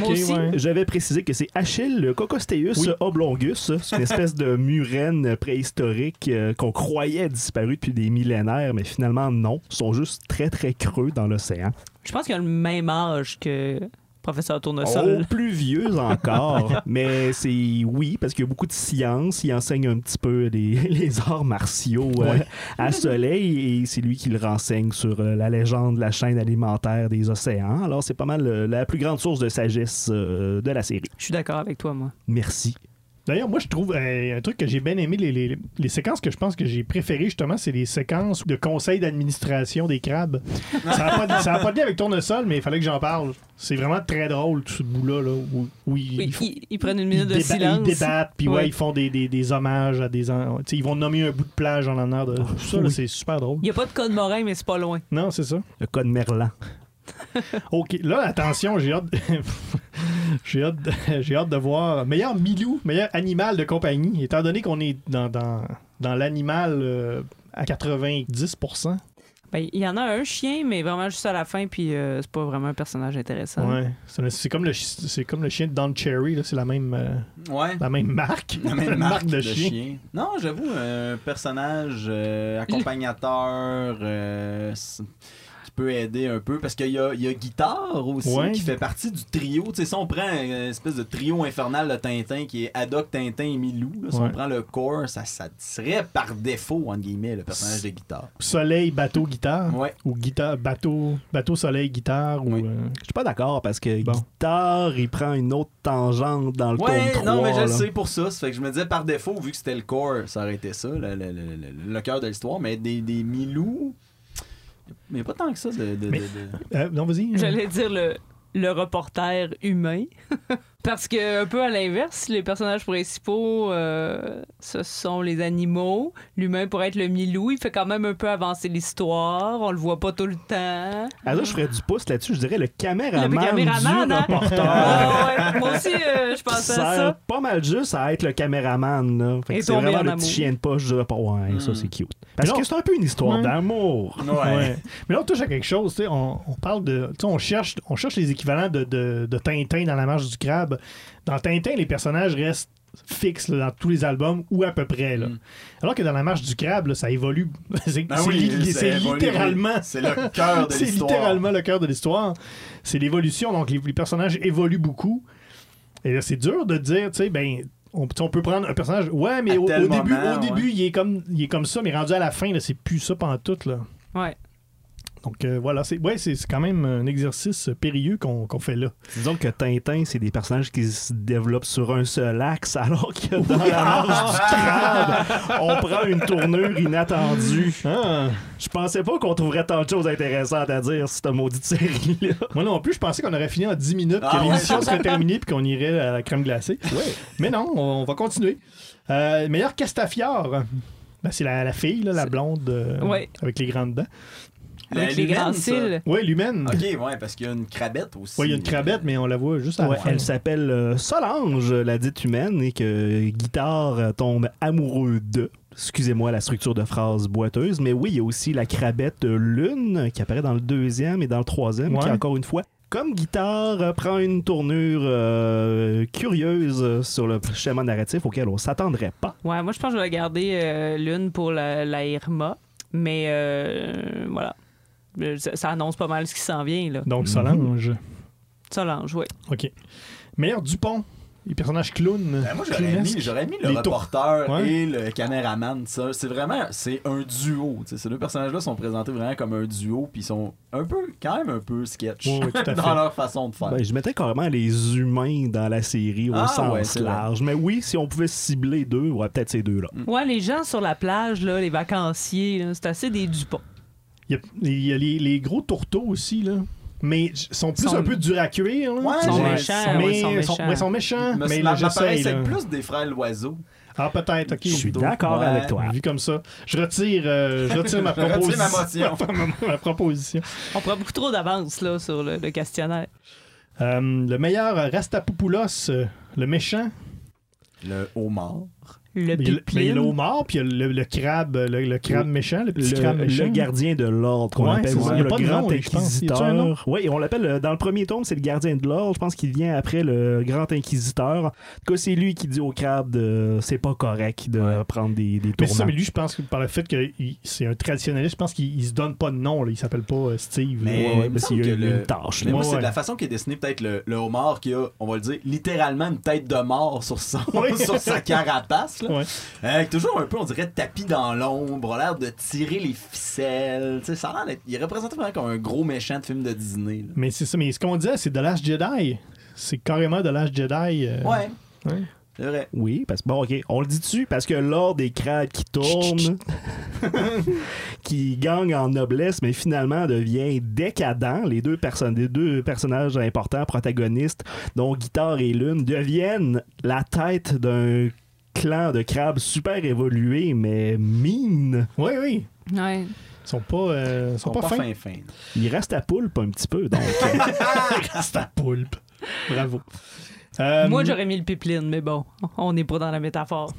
J'avais précisé que c'est Achille le Cocosteus Oui. oblongus. C'est une espèce de murène préhistorique euh, qu'on croyait disparu depuis des millénaires, mais finalement non. Ils sont juste très très creux dans l'océan. Je pense qu'il a le même âge que Professeur Tournesol. Oh, plus vieux encore. mais c'est oui, parce qu'il y a beaucoup de science. Il enseigne un petit peu les, les arts martiaux euh, à Soleil et c'est lui qui le renseigne sur euh, la légende de la chaîne alimentaire des océans. Alors, c'est pas mal euh, la plus grande source de sagesse de la série. Je suis d'accord avec toi, moi. Merci. D'ailleurs, moi, je trouve euh, un truc que j'ai bien aimé, les, les- les séquences que je pense que j'ai préférées, justement, c'est les séquences de conseil d'administration des crabes. ça n'a pas, de lien avec Tournesol, mais il fallait que j'en parle. C'est vraiment très drôle, tout ce bout-là, là, où, où ils, Oui, ils font- ils, ils prennent une minute de silence. Ils débattent, puis ouais, Ouais. ils font des, des- des hommages à des... en- Ils vont nommer un bout de plage en l'honneur de... Tout ça, là, c'est super drôle. Il n'y a pas de code Morin, mais c'est pas loin. Non, c'est ça. Le code Merlan. OK, là, attention, j'ai hâte... j'ai hâte, de- j'ai hâte de voir meilleur milou, meilleur animal de compagnie, étant donné qu'on est dans, dans, dans l'animal euh, à 90%. Ben, il y en a un chien, mais vraiment juste à la fin, puis euh, c'est pas vraiment un personnage intéressant. Ouais, c'est, c'est comme le c'est comme le chien de Don Cherry, là, c'est la même euh, Ouais. la même marque, La même marque de, de, chien. chien. Non, j'avoue, un personnage euh, accompagnateur euh, peut aider un peu. Parce qu'il y a, il y a Guitare aussi Ouais. qui fait partie du trio. Tu sais, si on prend une espèce de trio infernal de Tintin qui est Haddock, Tintin et Milou, là, si Ouais. on prend le corps, ça, ça serait par défaut, entre guillemets, le personnage de Guitare. Soleil, bateau, guitare. Ouais. Ou guitare, bateau, bateau, soleil, guitare. Ou, euh, Je suis pas d'accord parce que Bon. guitare, il prend une autre tangente dans le Ouais, tome 3. non, mais je le sais pour ça. Ça fait que je me disais par défaut, vu que c'était le corps, ça aurait été ça, le, le- le- le- le cœur de l'histoire. Mais des, des Milou, il n'y a pas tant que ça de. de- Mais- de- de- euh, non, vas-y. J'allais dire le, le reporter humain. Parce que, un peu à l'inverse, les personnages principaux, euh, ce sont les animaux. L'humain pourrait être le Milou. Il fait quand même un peu avancer l'histoire. On le voit pas tout le temps. Ah, là, je ferais du pouce là-dessus. Je dirais le caméraman, Le caméraman, du hein? reporter. Ah ouais, Moi aussi, euh, je pensais à sert ça. pas mal juste à être le caméraman. Là. Fait que Et c'est vraiment en le amour. petit chien de poche. Je dirais pas, ouais, ça Mm. c'est cute. Parce non. que c'est un peu une histoire Ouais. d'amour. Ouais. Mais là, on touche à quelque chose. tu sais, On, on parle de. tu sais, On cherche, on cherche les équivalents de, de, de Tintin dans la marche du crabe. Dans Tintin, les personnages restent fixes là, dans tous les albums ou à peu près. Là. Mm. Alors que dans la marche du crabe, là, ça évolue. c'est c'est oui, c'est littéralement. C'est le cœur de C'est l'histoire. littéralement le cœur de l'histoire. C'est l'évolution. Donc, les, les personnages évoluent beaucoup. Et là, c'est dur de dire, tu sais, ben. On, peut prendre un personnage. Ouais, mais au, début, moment, au début il, est comme, il est comme ça, mais rendu à la fin, c'est plus ça pendant tout. Là. Ouais. Donc euh, voilà, c'est ouais, c'est quand même un exercice périlleux qu'on fait là. Disons que Tintin, c'est des personnages qui se développent sur un seul axe, alors que dans la marche du crabe, on prend une tournure inattendue. Je pensais pas qu'on trouverait tant de choses intéressantes à dire sur cette maudite série-là. Moi non plus, je pensais qu'on aurait fini en 10 minutes, que Ah ouais? l'émission serait terminée puis qu'on irait à la crème glacée. Mais non, on, on va continuer. Euh, meilleur Castafiore. Ben, c'est la, la fille, là, la blonde euh, Ouais. avec les grandes dents. Avec les grands cils. Oui, l'humaine. Ok, ouais, parce qu'il y a une crabette aussi. Oui, il y a une crabette, mais on la voit juste à Ouais, la fin. elle s'appelle euh, Solange, la dite humaine, et que Guitare euh, tombe amoureux de. Excusez-moi la structure de phrase boiteuse, mais oui, il y a aussi la crabette Lune qui apparaît dans le deuxième et dans le troisième, qui encore une fois, comme Guitare, prend une tournure euh, curieuse sur le schéma narratif auquel on s'attendrait pas. Ouais, moi, je pense que je vais garder euh, l'une pour la, la Irma. Mais euh, voilà. Euh, Ça, ça annonce pas mal ce qui s'en vient, là. Donc Solange. Solange, oui. OK. Meilleur Dupont. Les personnages clowns. Ben, moi, j'aurais mis, j'aurais mis le Les reporter Ouais. et le caméraman. Ça, c'est vraiment, c'est un duo. Ces deux personnages-là sont présentés vraiment comme un duo, puis ils sont un peu, quand même un peu sketch Ouais, ouais, dans fait. leur façon de faire. Ben, je mettais carrément les humains dans la série au Ah, sens ouais, c'est vrai. large. Mais oui, si on pouvait cibler deux, ouais, peut-être ces deux-là. Ouais, les gens sur la plage, là, les vacanciers, là, c'est assez des Dupont. Il y a, il y a les, les gros tourteaux aussi, là. Mais ils sont plus Sont- un peu durs à cuire. Là. Ouais, Ils sont méchants, mais sont méchants. ouais, sont méchants. Mais mais ma- là, c'est plus des frères Loiseau. Ah, peut-être, ok. Je suis Ouais. d'accord avec toi. Vu comme ça. Je retire, euh, je retire ma Je retire proposition. ma motion. ma, ma proposition. On prend beaucoup trop d'avance, là, sur le, le questionnaire. Euh, le meilleur Rastapopoulos, euh, le méchant. Le homard. Le le- mais il y a le pipeline. homard, puis il y a le, le crabe, le, le crabe méchant, le petit Le, crabe méchant. le gardien de l'ordre qu'on Ouais, appelle c'est ça. aussi, Il y a le pas de grand nom, inquisiteur. Oui, on l'appelle euh, dans le premier tome, c'est le gardien de l'ordre. Je pense qu'il vient après le grand inquisiteur. En tout cas, c'est lui qui dit au crabe de c'est pas correct de prendre des, des Mais c'est ça, mais lui, je pense que par le fait que il- c'est un traditionnaliste, je pense qu'il il se donne pas de nom, là. il s'appelle pas euh, Steve. Mais Ouais, ouais, il me mais que une, le- une tâche. Mais moi, Ouais, c'est de la façon qu'il est dessiné, peut-être le, le homard qui a, on va le dire, littéralement une tête de mort sur, son, Oui. sur sa carapace. Là. Ouais. Euh, toujours un peu, on dirait, tapis dans l'ombre, l'air de tirer les ficelles. Ça a l'air d'être- Il représente vraiment comme un gros méchant de film de Disney. là. Mais c'est ça, mais ce qu'on disait, c'est The Last Jedi. C'est carrément The Last Jedi. euh, Ouais, ouais. c'est vrai. Oui, parce que bon, ok, on le dit dessus parce que l'ordre des crabes qui tournent, qui gagne en noblesse, mais finalement devient décadent. Les deux personnes, les deux personnages importants, protagonistes, dont Guitare et Lune, deviennent la tête d'un clan de crabes super évolué, mais mine. Oui, oui. Ouais. Ils sont pas, euh, ils Ils sont pas, fins. fin fin. Il reste à poulpe un petit peu, donc. euh, C'est à poulpe. Bravo. Euh, Moi, j'aurais mis le pipeline, mais bon, on n'est pas dans la métaphore.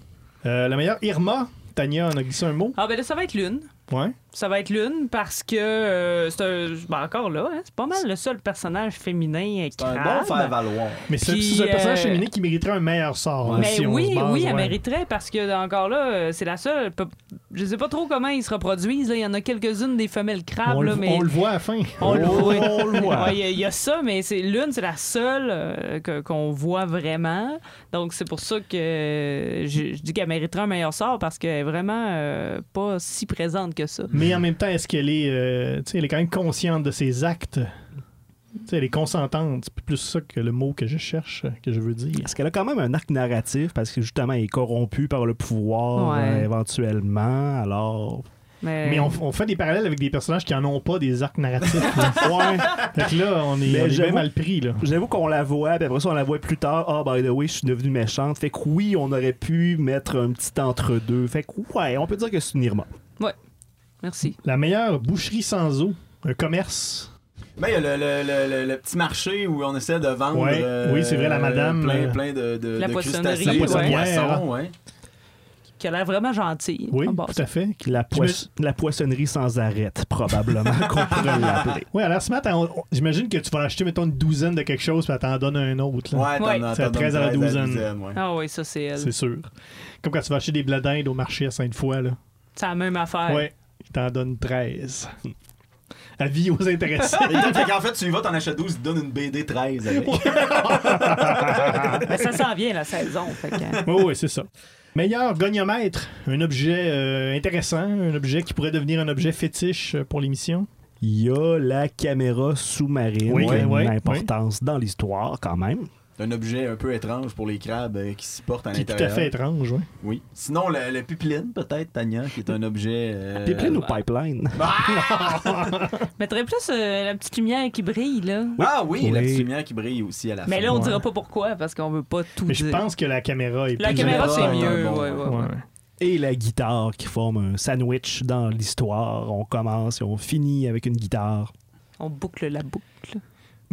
euh, la meilleure Irma, Tania en a glissé un mot. Ah, ben là, ça va être l'une. Ouais. Ça va être l'une parce que euh, c'est un. Ben, encore là, hein, c'est pas mal le seul personnage féminin C'est un crabe. bon faire-valoir. Mais c'est Puis, c'est un personnage euh, féminin qui mériterait un meilleur sort. Mais si on oui, se base, oui, elle ouais. mériterait parce que encore là, euh, c'est la seule. Pe- Je sais pas trop comment ils se reproduisent. là. Il y en a quelques-unes des femelles crabes, On, là, le, mais on le voit à la fin. on le Oh, voit. on le voit. Ouais, Il y a- il y, a ça, mais c'est l'une, c'est la seule euh, que- qu'on voit vraiment. Donc c'est pour ça que euh, je, je dis qu'elle mériterait un meilleur sort parce qu'elle est vraiment euh, pas si présente que ça. Mais en même temps, est-ce qu'elle est, euh, tu sais, elle est quand même consciente de ses actes? Tu sais, elle est consentante. C'est plus ça que le mot que je cherche, que je veux dire. Est-ce qu'elle a quand même un arc narratif parce que justement elle est corrompue par le pouvoir Ouais. euh, éventuellement? Alors Mais, Mais on, on fait des parallèles avec des personnages qui en ont pas des arcs narratifs. ouais fait que là, on est, Mais on est bien mal pris. Là. J'avoue qu'on la voit, puis après ça, on la voit plus tard. Ah, by the way, je suis devenue méchante. Fait que oui, on aurait pu mettre un petit entre-deux. Fait que ouais, on peut dire que c'est une Irma. Merci. La meilleure boucherie sans eau, un commerce. Ben, il y a le, le- le- le- le petit marché où on essaie de vendre. Ouais, euh, oui, c'est vrai, la madame, Plein, euh, plein de, de, La de poissonnerie, La poissonnière. ouais. Qui a l'air vraiment gentille. Oui, tout à fait. La, me- poissonnerie sans arrêt, probablement qu'on pourrait l'appeler. Oui, alors ce matin, on- j'imagine que tu vas acheter, mettons, une douzaine de quelque chose, puis elle t'en donne un autre. là. Ouais, t'en C'est à t'en as 13 à la 13 douzaine. Ah oui, ça c'est elle. C'est sûr. Comme quand tu vas acheter des blés d'Inde au marché à Sainte-Foy. là. C'est la même affaire. Ouais, il t'en donne 13. Avis aux intéressés. Fait qu'en fait, tu y vas, t'en achètes 12, ils te donnent une BD 13 avec. Mais ça s'en vient la saison. Fait que... Oui, oui, c'est ça. Meilleur goniomètre, un objet euh, intéressant, un objet qui pourrait devenir un objet fétiche euh, pour l'émission? Il y a la caméra sous-marine Oui, qui a une oui, importance dans l'histoire quand même. Un objet un peu étrange pour les crabes euh, qui s'y portent à Qui est tout à l'intérieur. fait étrange, oui. Oui. Sinon, le, le pipeline, peut-être, Tania, qui est un objet. euh, Pipeline ou pipeline? Mettrais plus euh, la petite lumière qui brille, là. Ah oui, la petite lumière qui brille aussi à la Mais fin. là, on Ouais. dira pas pourquoi, parce qu'on veut pas tout Mais je dire. pense que la caméra est La plus caméra, c'est mieux. bon, ouais, ouais, ouais. Ouais. Et la guitare qui forme un sandwich dans l'histoire. On commence et on finit avec une guitare. On boucle la boucle.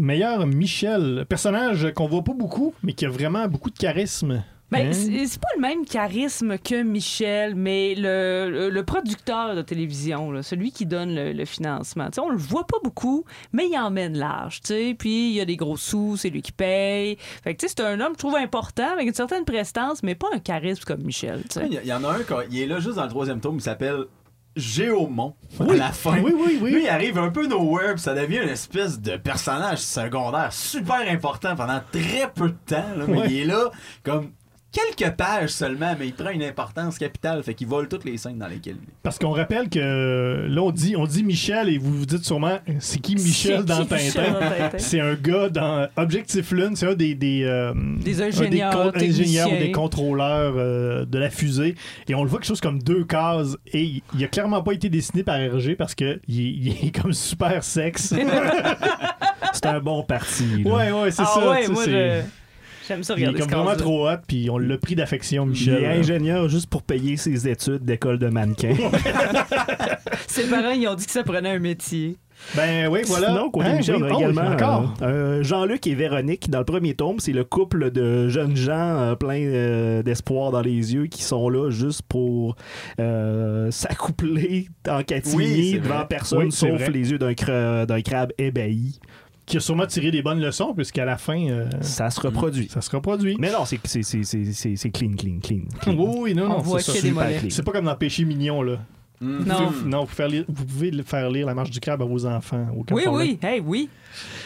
Meilleur Michel, personnage qu'on voit pas beaucoup, mais qui a vraiment beaucoup de charisme. Ben, Hein? c'est pas le même charisme que Michel, mais le, le- le producteur de télévision, là, celui qui donne le, le financement. Tu sais, on le voit pas beaucoup, mais il emmène large. sais. Puis il y a des gros sous, c'est lui qui paye. Fait que tu sais, c'est un homme, je trouve, important, avec une certaine prestance, mais pas un charisme comme Michel. Il y, en a un, quand- il est là juste dans le troisième tome, il s'appelle Géomon, Oui, à la fin. oui, oui, oui. Lui, il arrive un peu nowhere, puis ça devient une espèce de personnage secondaire super important pendant très peu de temps. là, mais Ouais. il est là comme quelques pages seulement, mais il prend une importance capitale, fait qu'il vole toutes les scènes dans lesquelles il est. Parce qu'on rappelle que là, on dit, on dit Michel et vous vous dites sûrement, c'est qui Michel dans Tintin? C'est un gars dans Objectif Lune, c'est un des, des, euh, Des un ingénieurs, con- ingénieurs ou des contrôleurs euh, de la fusée. Et on le voit quelque chose comme deux cases. Et il- a clairement pas été dessiné par RG parce que il, est- il est comme super sexe. C'est un bon parti. là. ouais, ouais, c'est Ah ça. ouais, j'aime ça Il est regarder comme vraiment trop hot, puis on l'a pris d'affection, Il Michel. est là. ingénieur juste pour payer ses études d'école de mannequin. Ses parents, ils ont dit que ça prenait un métier. Ben oui, voilà. Sinon, côté Hein, Michel, oui. on a Oh, également encore. euh, euh, Jean-Luc et Véronique. Dans le premier tome, c'est le couple de jeunes gens euh, pleins euh, d'espoir dans les yeux qui sont là juste pour euh, s'accoupler en catimini devant vrai. personne, Oui, sauf vrai. les yeux d'un cra- d'un crabe ébahi. Qui a sûrement tiré des bonnes leçons, puisqu'à la fin, euh, Ça se reproduit. ça se reproduit. Mais non, c'est c'est- c'est- c'est- c'est- c'est clean, clean, clean. clean. Oui, oui, non, On non. voit c'est pas comme dans Péché Mignon, là. Mhm. Non. Vous- non, vous, faire lire- vous pouvez le faire lire La marche du crabe à vos enfants. aucun Oui, problème. oui, hey, oui.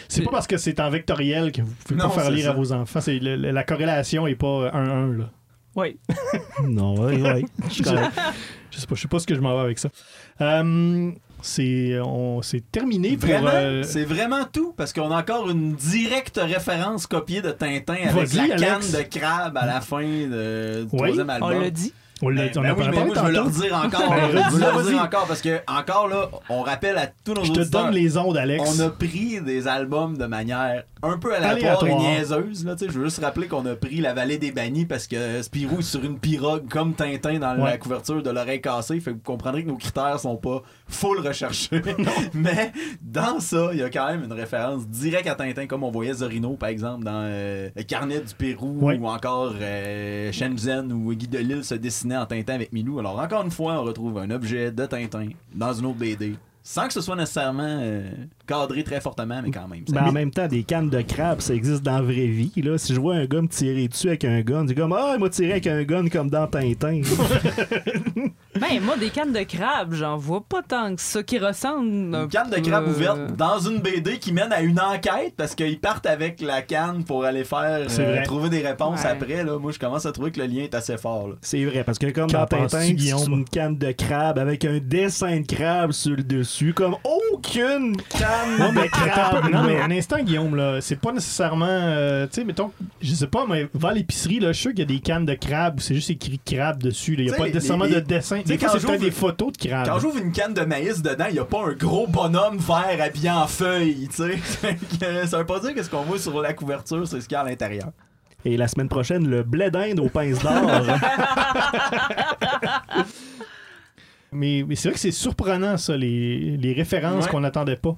C'est pas parce que c'est en vectoriel que vous pouvez Non, pas faire lire ça. à vos enfants. C'est le- le- la corrélation est pas 1-1, là. Oui. Non. Je suis correct. Je sais pas, je sais pas ce que je m'en vais avec ça. Euh, c'est on c'est terminé pour Vraiment, euh, c'est vraiment tout? Parce qu'on a encore une directe référence copiée de Tintin avec la canne Alex. de crabe à la fin de- du Oui. troisième On album. l'a dit. On l'a Ben, on ben a oui, mais moi, je veux le redire encore. Ben, je veux le redire encore parce que, encore là, on rappelle à tous nos Je te donne les ondes, Alex. on a pris des albums de manière un peu aléatoire, et niaiseuse. Là, je veux juste rappeler qu'on a pris La Vallée des Bannis parce que Spirou est sur une pirogue comme Tintin dans Ouais. la couverture de l'oreille cassée. Fait que vous comprendrez que nos critères sont pas full recherchés. Mais dans ça, il y a quand même une référence directe à Tintin, comme on voyait Zorino, par exemple, dans euh, Le Carnet du Pérou, Ouais. ou encore euh, Shenzhen, où Guy Delisle se dessinait en Tintin avec Milou. Alors, encore une fois, on retrouve un objet de Tintin dans une autre BD. Sans que ce soit nécessairement euh, cadré très fortement, mais quand même. Ben, en même temps, des cannes de crabe, ça existe dans la vraie vie. Là. Si je vois un gars me tirer dessus avec un gun, c'est comme Ah, il m'a tiré avec un gun comme dans Tintin. Ben, moi, des cannes de crabe, j'en vois pas tant que ça qui ressemblent. un Une canne de crabe euh, ouverte dans une BD qui mène à une enquête parce qu'ils partent avec la canne pour aller faire C'est euh, trouver des réponses Ouais. après. Là. Moi, je commence à trouver que le lien est assez fort. là. C'est vrai, parce que comme dans Tintin, c'est Guillaume? une canne de crabe avec un dessin de crabe sur le dessus, comme aucune canne Non, de mais, crabe. non, mais un instant, Guillaume, là, c'est pas nécessairement. euh, tu sais, mettons, je sais pas, mais va à l'épicerie, là, je suis sûr qu'il y a des cannes de crabe où c'est juste écrit crabe dessus. Il y a pas nécessairement les- de dessin. Sais, Des fois, quand c'est des photos de crabe. Quand j'ouvre une canne de maïs dedans, il n'y a pas un gros bonhomme vert habillé en feuilles. tu sais. Que, Ça veut pas dire que ce qu'on voit sur la couverture, c'est ce qu'il y a à l'intérieur. Et la semaine prochaine, le blé d'Inde aux pinces d'or. Mais, mais c'est vrai que c'est surprenant, ça, les, les références Ouais. qu'on n'attendait pas.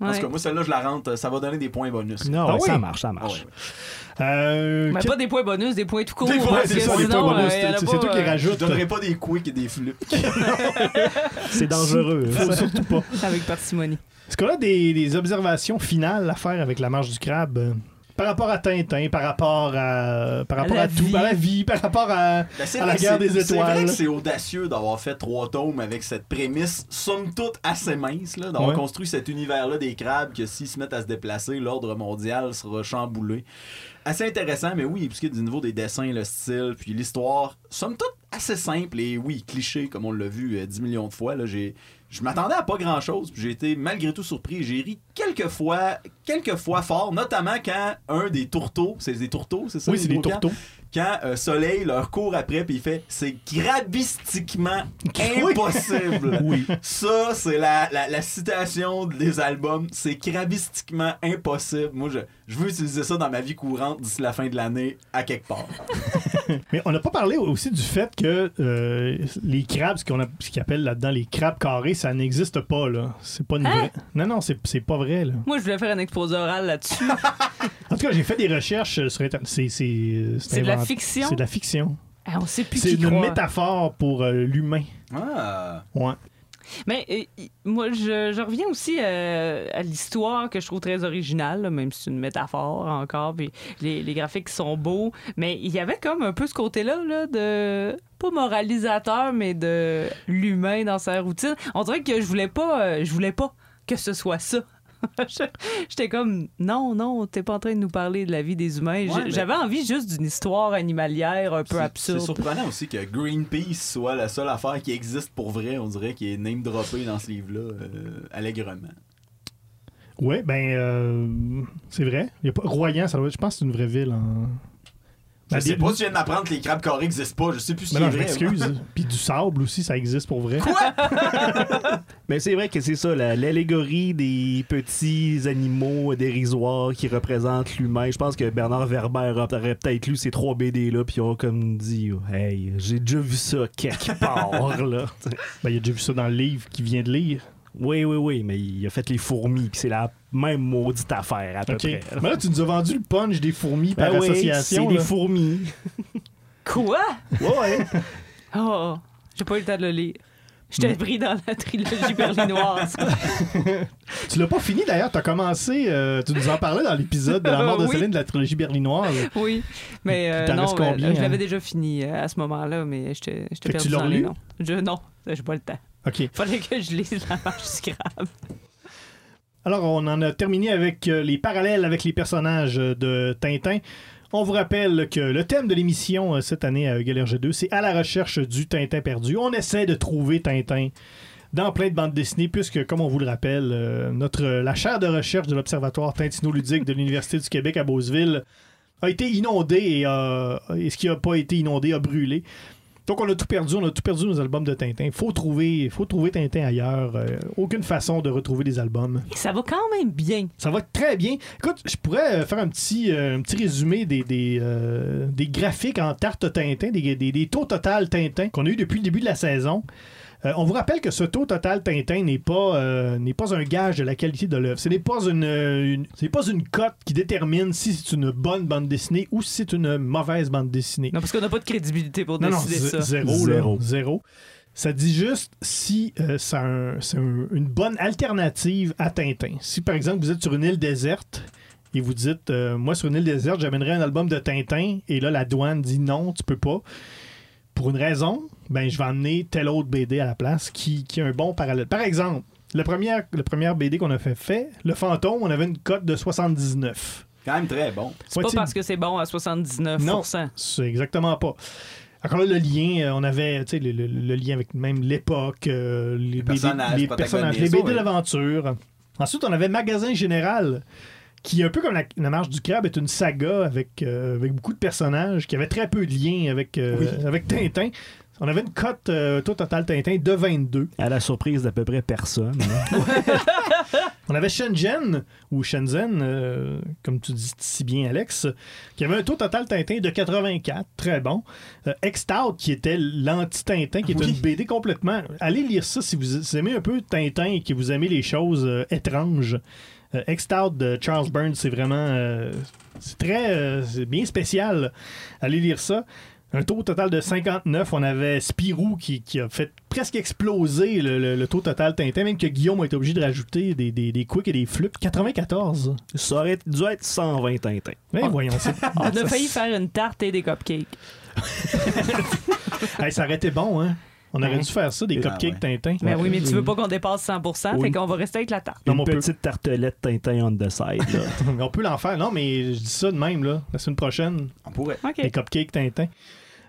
En tout Ouais. cas, moi, celle-là, je la rentre. Ça va donner des points bonus. non, Ah ouais, oui? ça marche, ça Ah marche. ouais. Euh, Mais que- pas des points bonus, des points tout court. Des points, parce c'est que ça, des points bonus, euh, c'est- toi qui euh, Je rajoute. donnerai pas des quicks et des flips. C'est dangereux. Faut surtout pas. Avec parcimonie. Est-ce qu'on a des, des observations finales à faire avec la marche du crabe? euh, par rapport à Tintin, par rapport à, par rapport à, tout, vie. à la vie, par rapport à, Ben, à la guerre des C'est vrai étoiles. que c'est audacieux d'avoir fait trois tomes avec cette prémisse, somme toute assez mince, là, d'avoir Ouais. construit cet univers-là des crabes que s'ils se mettent à se déplacer, l'ordre mondial sera chamboulé. Assez intéressant, mais oui, puisque du niveau des dessins, le style, puis l'histoire, somme toute assez simple et oui, cliché, comme on l'a vu euh, 10 millions de fois. Là, j'ai, je m'attendais à pas grand-chose, puis j'ai été malgré tout surpris. J'ai ri quelques fois, quelques fois fort, notamment quand un des tourteaux, c'est des tourteaux, c'est ça? Oui, c'est des tourteaux. quand euh, Soleil leur court après puis il fait c'est grabistiquement Oui. impossible. Oui. Ça, c'est la, la, la citation des albums. C'est grabistiquement impossible. Moi, je, je veux utiliser ça dans ma vie courante d'ici la fin de l'année, à quelque part. Mais on n'a pas parlé aussi du fait que euh, les crabes, ce qu'on a, ce qu'ils appellent là-dedans les crabes carrés, ça n'existe pas là. C'est pas une Hein? vraie. Non non, c'est pas vrai là. Moi, je voulais faire un exposé oral là-dessus. En tout cas, j'ai fait des recherches sur internet. C'est c'est euh, de la fiction? C'est de la fiction. Ah, on sait plus C'est une métaphore pour euh, l'humain. Ah. Ouais. Mais euh, moi, je, reviens aussi euh, à l'histoire que je trouve très originale, même si c'est une métaphore encore, puis les, les graphiques sont beaux. Mais il y avait comme un peu ce côté-là là, de pas moralisateur, mais de l'humain dans sa routine. On dirait que je voulais pas, euh, je voulais pas que ce soit ça. J'étais comme non, non, t'es pas en train de nous parler de la vie des humains. Ouais, J- mais- J'avais envie juste d'une histoire animalière un peu C'est- C'est absurde. surprenant aussi que Greenpeace soit la seule affaire qui existe pour vrai, on dirait, qui est name droppée dans ce livre-là, euh, allègrement. Ouais, ben euh, c'est vrai. Il y a pas Royan, ça doit être- je pense que c'est une vraie ville en Je Ben, sais pas si tu viens de m'apprendre que les crabes carrés n'existent pas, je sais plus si Mais non, je vrai. m'excuse. Puis du sable aussi, ça existe pour vrai. Mais c'est vrai que c'est ça, la- l'allégorie des petits animaux dérisoires qui représentent l'humain. Je pense que Bernard Werber aurait peut-être lu ces trois BD-là, puis ont comme dit Hey, j'ai déjà vu ça quelque part, là. Ben, il a déjà vu ça dans le livre qu'il vient de lire. Oui, oui, oui, mais il a fait les fourmis, puis c'est la même maudite affaire, à peu près. Mais là, tu nous as vendu le punch des fourmis par Ben oui, association. c'est des fourmis. Quoi? Ouais. Oh, j'ai pas eu le temps de le lire. J'étais pris dans la trilogie berlinoise. Tu l'as pas fini d'ailleurs, tu as commencé, euh, tu nous en parlais dans l'épisode de la mort de Oui. Céline de la trilogie berlinoise. oui. Mais euh, non, euh, je hein? l'avais déjà fini euh, à ce moment-là, mais j'étais tu perdu l'as dans les relu? noms. Je, non, j'ai pas le temps. OK. Fallait que je lise la marche. Alors, on en a terminé avec euh, les parallèles avec les personnages euh, de Tintin. On vous rappelle que le thème de l'émission euh, cette année à Galère G2, c'est à la recherche du Tintin perdu. On essaie de trouver Tintin dans plein de bandes dessinées, puisque, comme on vous le rappelle, euh, notre, la chaire de recherche de l'Observatoire Tintino-Ludique de l'Université du Québec à Beauceville a été inondée et, euh, et ce qui n'a pas été inondé a brûlé. Donc, on a tout perdu, on a tout perdu nos albums de Tintin. Faut trouver, faut trouver Tintin ailleurs. Euh, aucune façon de retrouver les albums. Et ça va quand même bien. Ça va très bien. Écoute, je pourrais euh, faire un petit, euh, un petit résumé des, des, euh, des graphiques en tarte Tintin, des, des, des taux total Tintin qu'on a eu depuis le début de la saison. Euh, on vous rappelle que ce taux total Tintin n'est pas, euh, n'est pas un gage de la qualité de l'œuvre. Ce n'est pas une, euh, une- pas une cote qui détermine si c'est une bonne bande dessinée ou si c'est une mauvaise bande dessinée. Non, parce qu'on n'a pas de crédibilité pour Non, non, décider z- ça. zéro. là. Zéro. Zéro. Ça dit juste si euh, c'est un- c'est un- une bonne alternative à Tintin. Si, par exemple, vous êtes sur une île déserte et vous dites, euh, moi, sur une île déserte, j'amènerais un album de Tintin, et là, la douane dit non, tu peux pas. Pour une raison, ben, je vais amener tel autre BD à la place qui, qui a un bon parallèle. Par exemple, le premier, le premier BD qu'on a fait, fait, Le Fantôme, on avait une cote de 79. Quand même très bon. C'est pas parce que c'est bon à 79 Non, c'est exactement pas. Encore là, le lien, euh, on avait tu sais, le, le- le lien avec même l'époque, euh, les, BD personnages, les personnages, les BD d'aventure. Ensuite, on avait Magasin Général, qui, un peu comme la, la Marche du Crabe, est une saga avec, euh, avec beaucoup de personnages, qui avait très peu de liens avec, euh, avec Tintin. On avait une cote euh, taux total Tintin de 22. À la surprise d'à peu près personne. hein. On avait Shenzhen, ou Shenzhen, euh, comme tu dis si bien, Alex, qui avait un taux total Tintin de 84, très bon. Euh, X-Stout, qui était l'anti-Tintin, qui est Oui. une BD complètement. Allez lire ça si vous aimez un peu Tintin et que vous aimez les choses euh, étranges. Euh, de Charles Burns, c'est vraiment. euh, c'est très. euh, c'est bien spécial. Allez lire ça. Un taux total de 59. On avait Spirou qui, qui a fait presque exploser le, le- le taux total Tintin, même que Guillaume a été obligé de rajouter des, des, des quicks et des flips. 94. Ça aurait dû être 120 Tintin. Mais voyons, c'est- On a failli faire une tarte et des cupcakes. Hey, ça aurait été bon, hein? On aurait Ouais. dû faire ça, des Ah, cupcakes ouais. Tintin. Mais oui, mais tu veux pas qu'on dépasse 100 Oui. fait qu'on va rester avec la tarte. Une petite tartelette Tintin on the side. là. On peut l'en faire. Non, mais je dis ça de même, là. La semaine prochaine, On pourrait. OK. des cupcakes Tintin.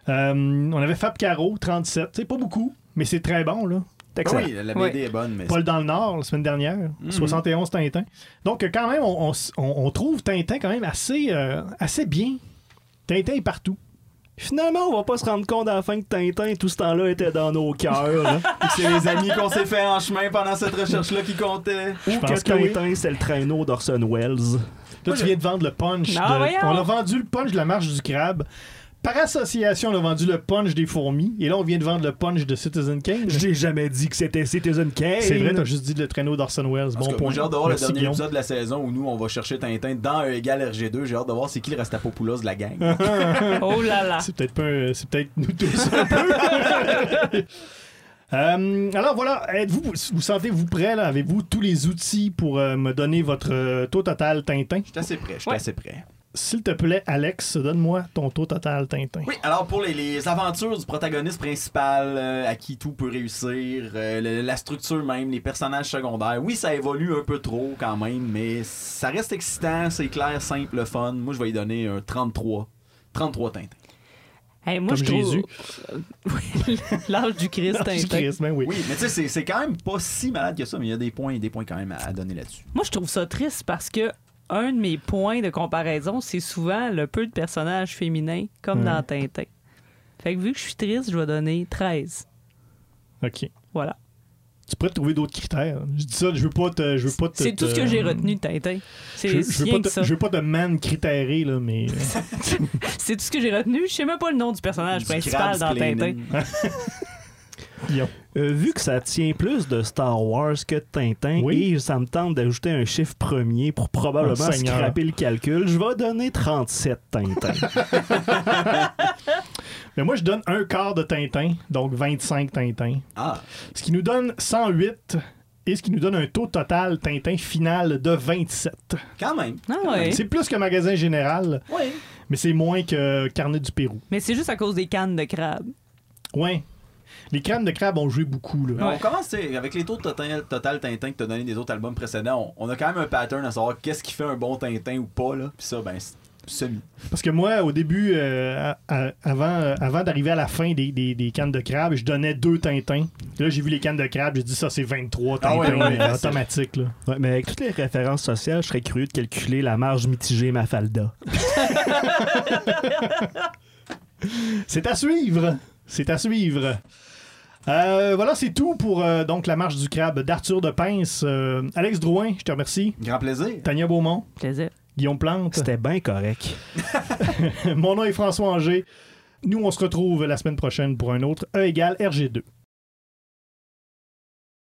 Euh, on avait Fab Caro, 37. C'est pas beaucoup, mais c'est très bon, là. Excellent. Oui, la BD est bonne, mais Paul dans le Nord, la semaine dernière. 71 Tintin. Donc, euh, quand même, on, on s- on- on trouve Tintin quand même assez, euh, assez bien. Tintin est partout. Finalement, on va pas se rendre compte à la fin que Tintin, tout ce temps-là, était dans nos cœurs. hein. c'est- c'est les amis qu'on s'est fait en chemin pendant cette recherche-là qui comptaient. Ou pense que que oui. Tintin, c'est le traîneau d'Orson Welles. Là, tu viens de vendre le punch. Ah, de- on a vendu le punch de la marche du crabe. Par association, on a vendu le punch des fourmis. Et là, on vient de vendre le punch de Citizen Kane. J'ai jamais dit que c'était Citizen Kane. C'est vrai, t'as juste dit le traîneau d'Orson Welles. Bon point. j'ai hâte de voir le dernier Guillaume. épisode de la saison où nous, on va chercher Tintin dans un égal RG2. J'ai hâte de voir c'est qui le Rastapopoulos de la gang. Oh là là. C'est peut-être pas un- c'est peut-être nous tous un peu. Euh, alors voilà, êtes-vous vous sentez-vous prêt là? Avez-vous tous les outils pour euh, me donner votre euh, taux total Tintin? Je suis assez prêt, je suis Ouais. assez prêt. S'il te plaît, Alex, donne-moi ton taux total Tintin. Oui, alors pour les, les aventures du protagoniste principal, euh, à qui tout peut réussir, euh, le- la structure même, les personnages secondaires, oui, ça évolue un peu trop quand même, mais ça reste excitant, c'est clair, simple, fun. Moi, je vais y donner un 33. 33 Tintin. Hey, moi, Comme je trouve... Jésus. Oui, L'âge du Christ, Tintin. Christ, ben oui. Oui, mais tu sais, c'est- c'est quand même pas si malade que ça, mais il y a des points, des points quand même à, à donner là-dessus. Moi, je trouve ça triste parce que un de mes points de comparaison, c'est souvent le peu de personnages féminins, comme dans Tintin. Fait que vu que je suis triste, je vais donner 13. Ok. Voilà. Tu pourrais trouver d'autres critères. Je dis ça, je veux pas te. Je veux pas te- C'est tout ce que j'ai retenu de Tintin. Je, C'est je veux rien pas que te, ça. je veux pas te man critérer, là, mais. C'est tout ce que j'ai retenu. Je sais même pas le nom du personnage Du principal dans. Tintin. Euh, vu que ça tient plus de Star Wars que de Tintin, Oui. et ça me tente d'ajouter un chiffre premier pour probablement Oh, scraper le calcul, je vais donner 37 Tintins. Mais moi, je donne un quart de Tintin, donc 25 Tintins. Ah, Ce qui nous donne 108 et ce qui nous donne un taux total Tintin final de 27. quand même. Ah ouais. C'est plus que magasin général, Oui. mais c'est moins que Carnet du Pérou. Mais c'est juste à cause des cannes de crabe. Ouais. Les crèmes de crabe ont joué beaucoup. Là. On commence, tu sais, avec les taux de total, total Tintin que t'as donné des autres albums précédents, on, on a quand même un pattern à savoir qu'est-ce qui fait un bon Tintin ou pas, là. Puis ça, ben, c'est semi. Parce que moi, au début, euh, à- à- avant, euh, avant d'arriver à la fin des, des- des cannes de crabe, je donnais deux Tintins. Là, j'ai vu les cannes de crabe, j'ai dit ça, c'est 23 Ah Tintins ouais, ouais, euh, automatique. Là. Ouais, mais avec toutes les références sociales, je serais curieux de calculer la marge mitigée Mafalda. C'est à suivre. C'est à suivre. Euh, voilà, c'est tout pour euh, donc la marche du crabe d'Arthur de Pince. Euh, Alex Drouin, je te remercie. Grand plaisir. Tania Beaumont, Plaisir. Guillaume Plante. C'était bien correct. Mon nom est François Anger. Nous, on se retrouve la semaine prochaine pour un autre E égale RG2.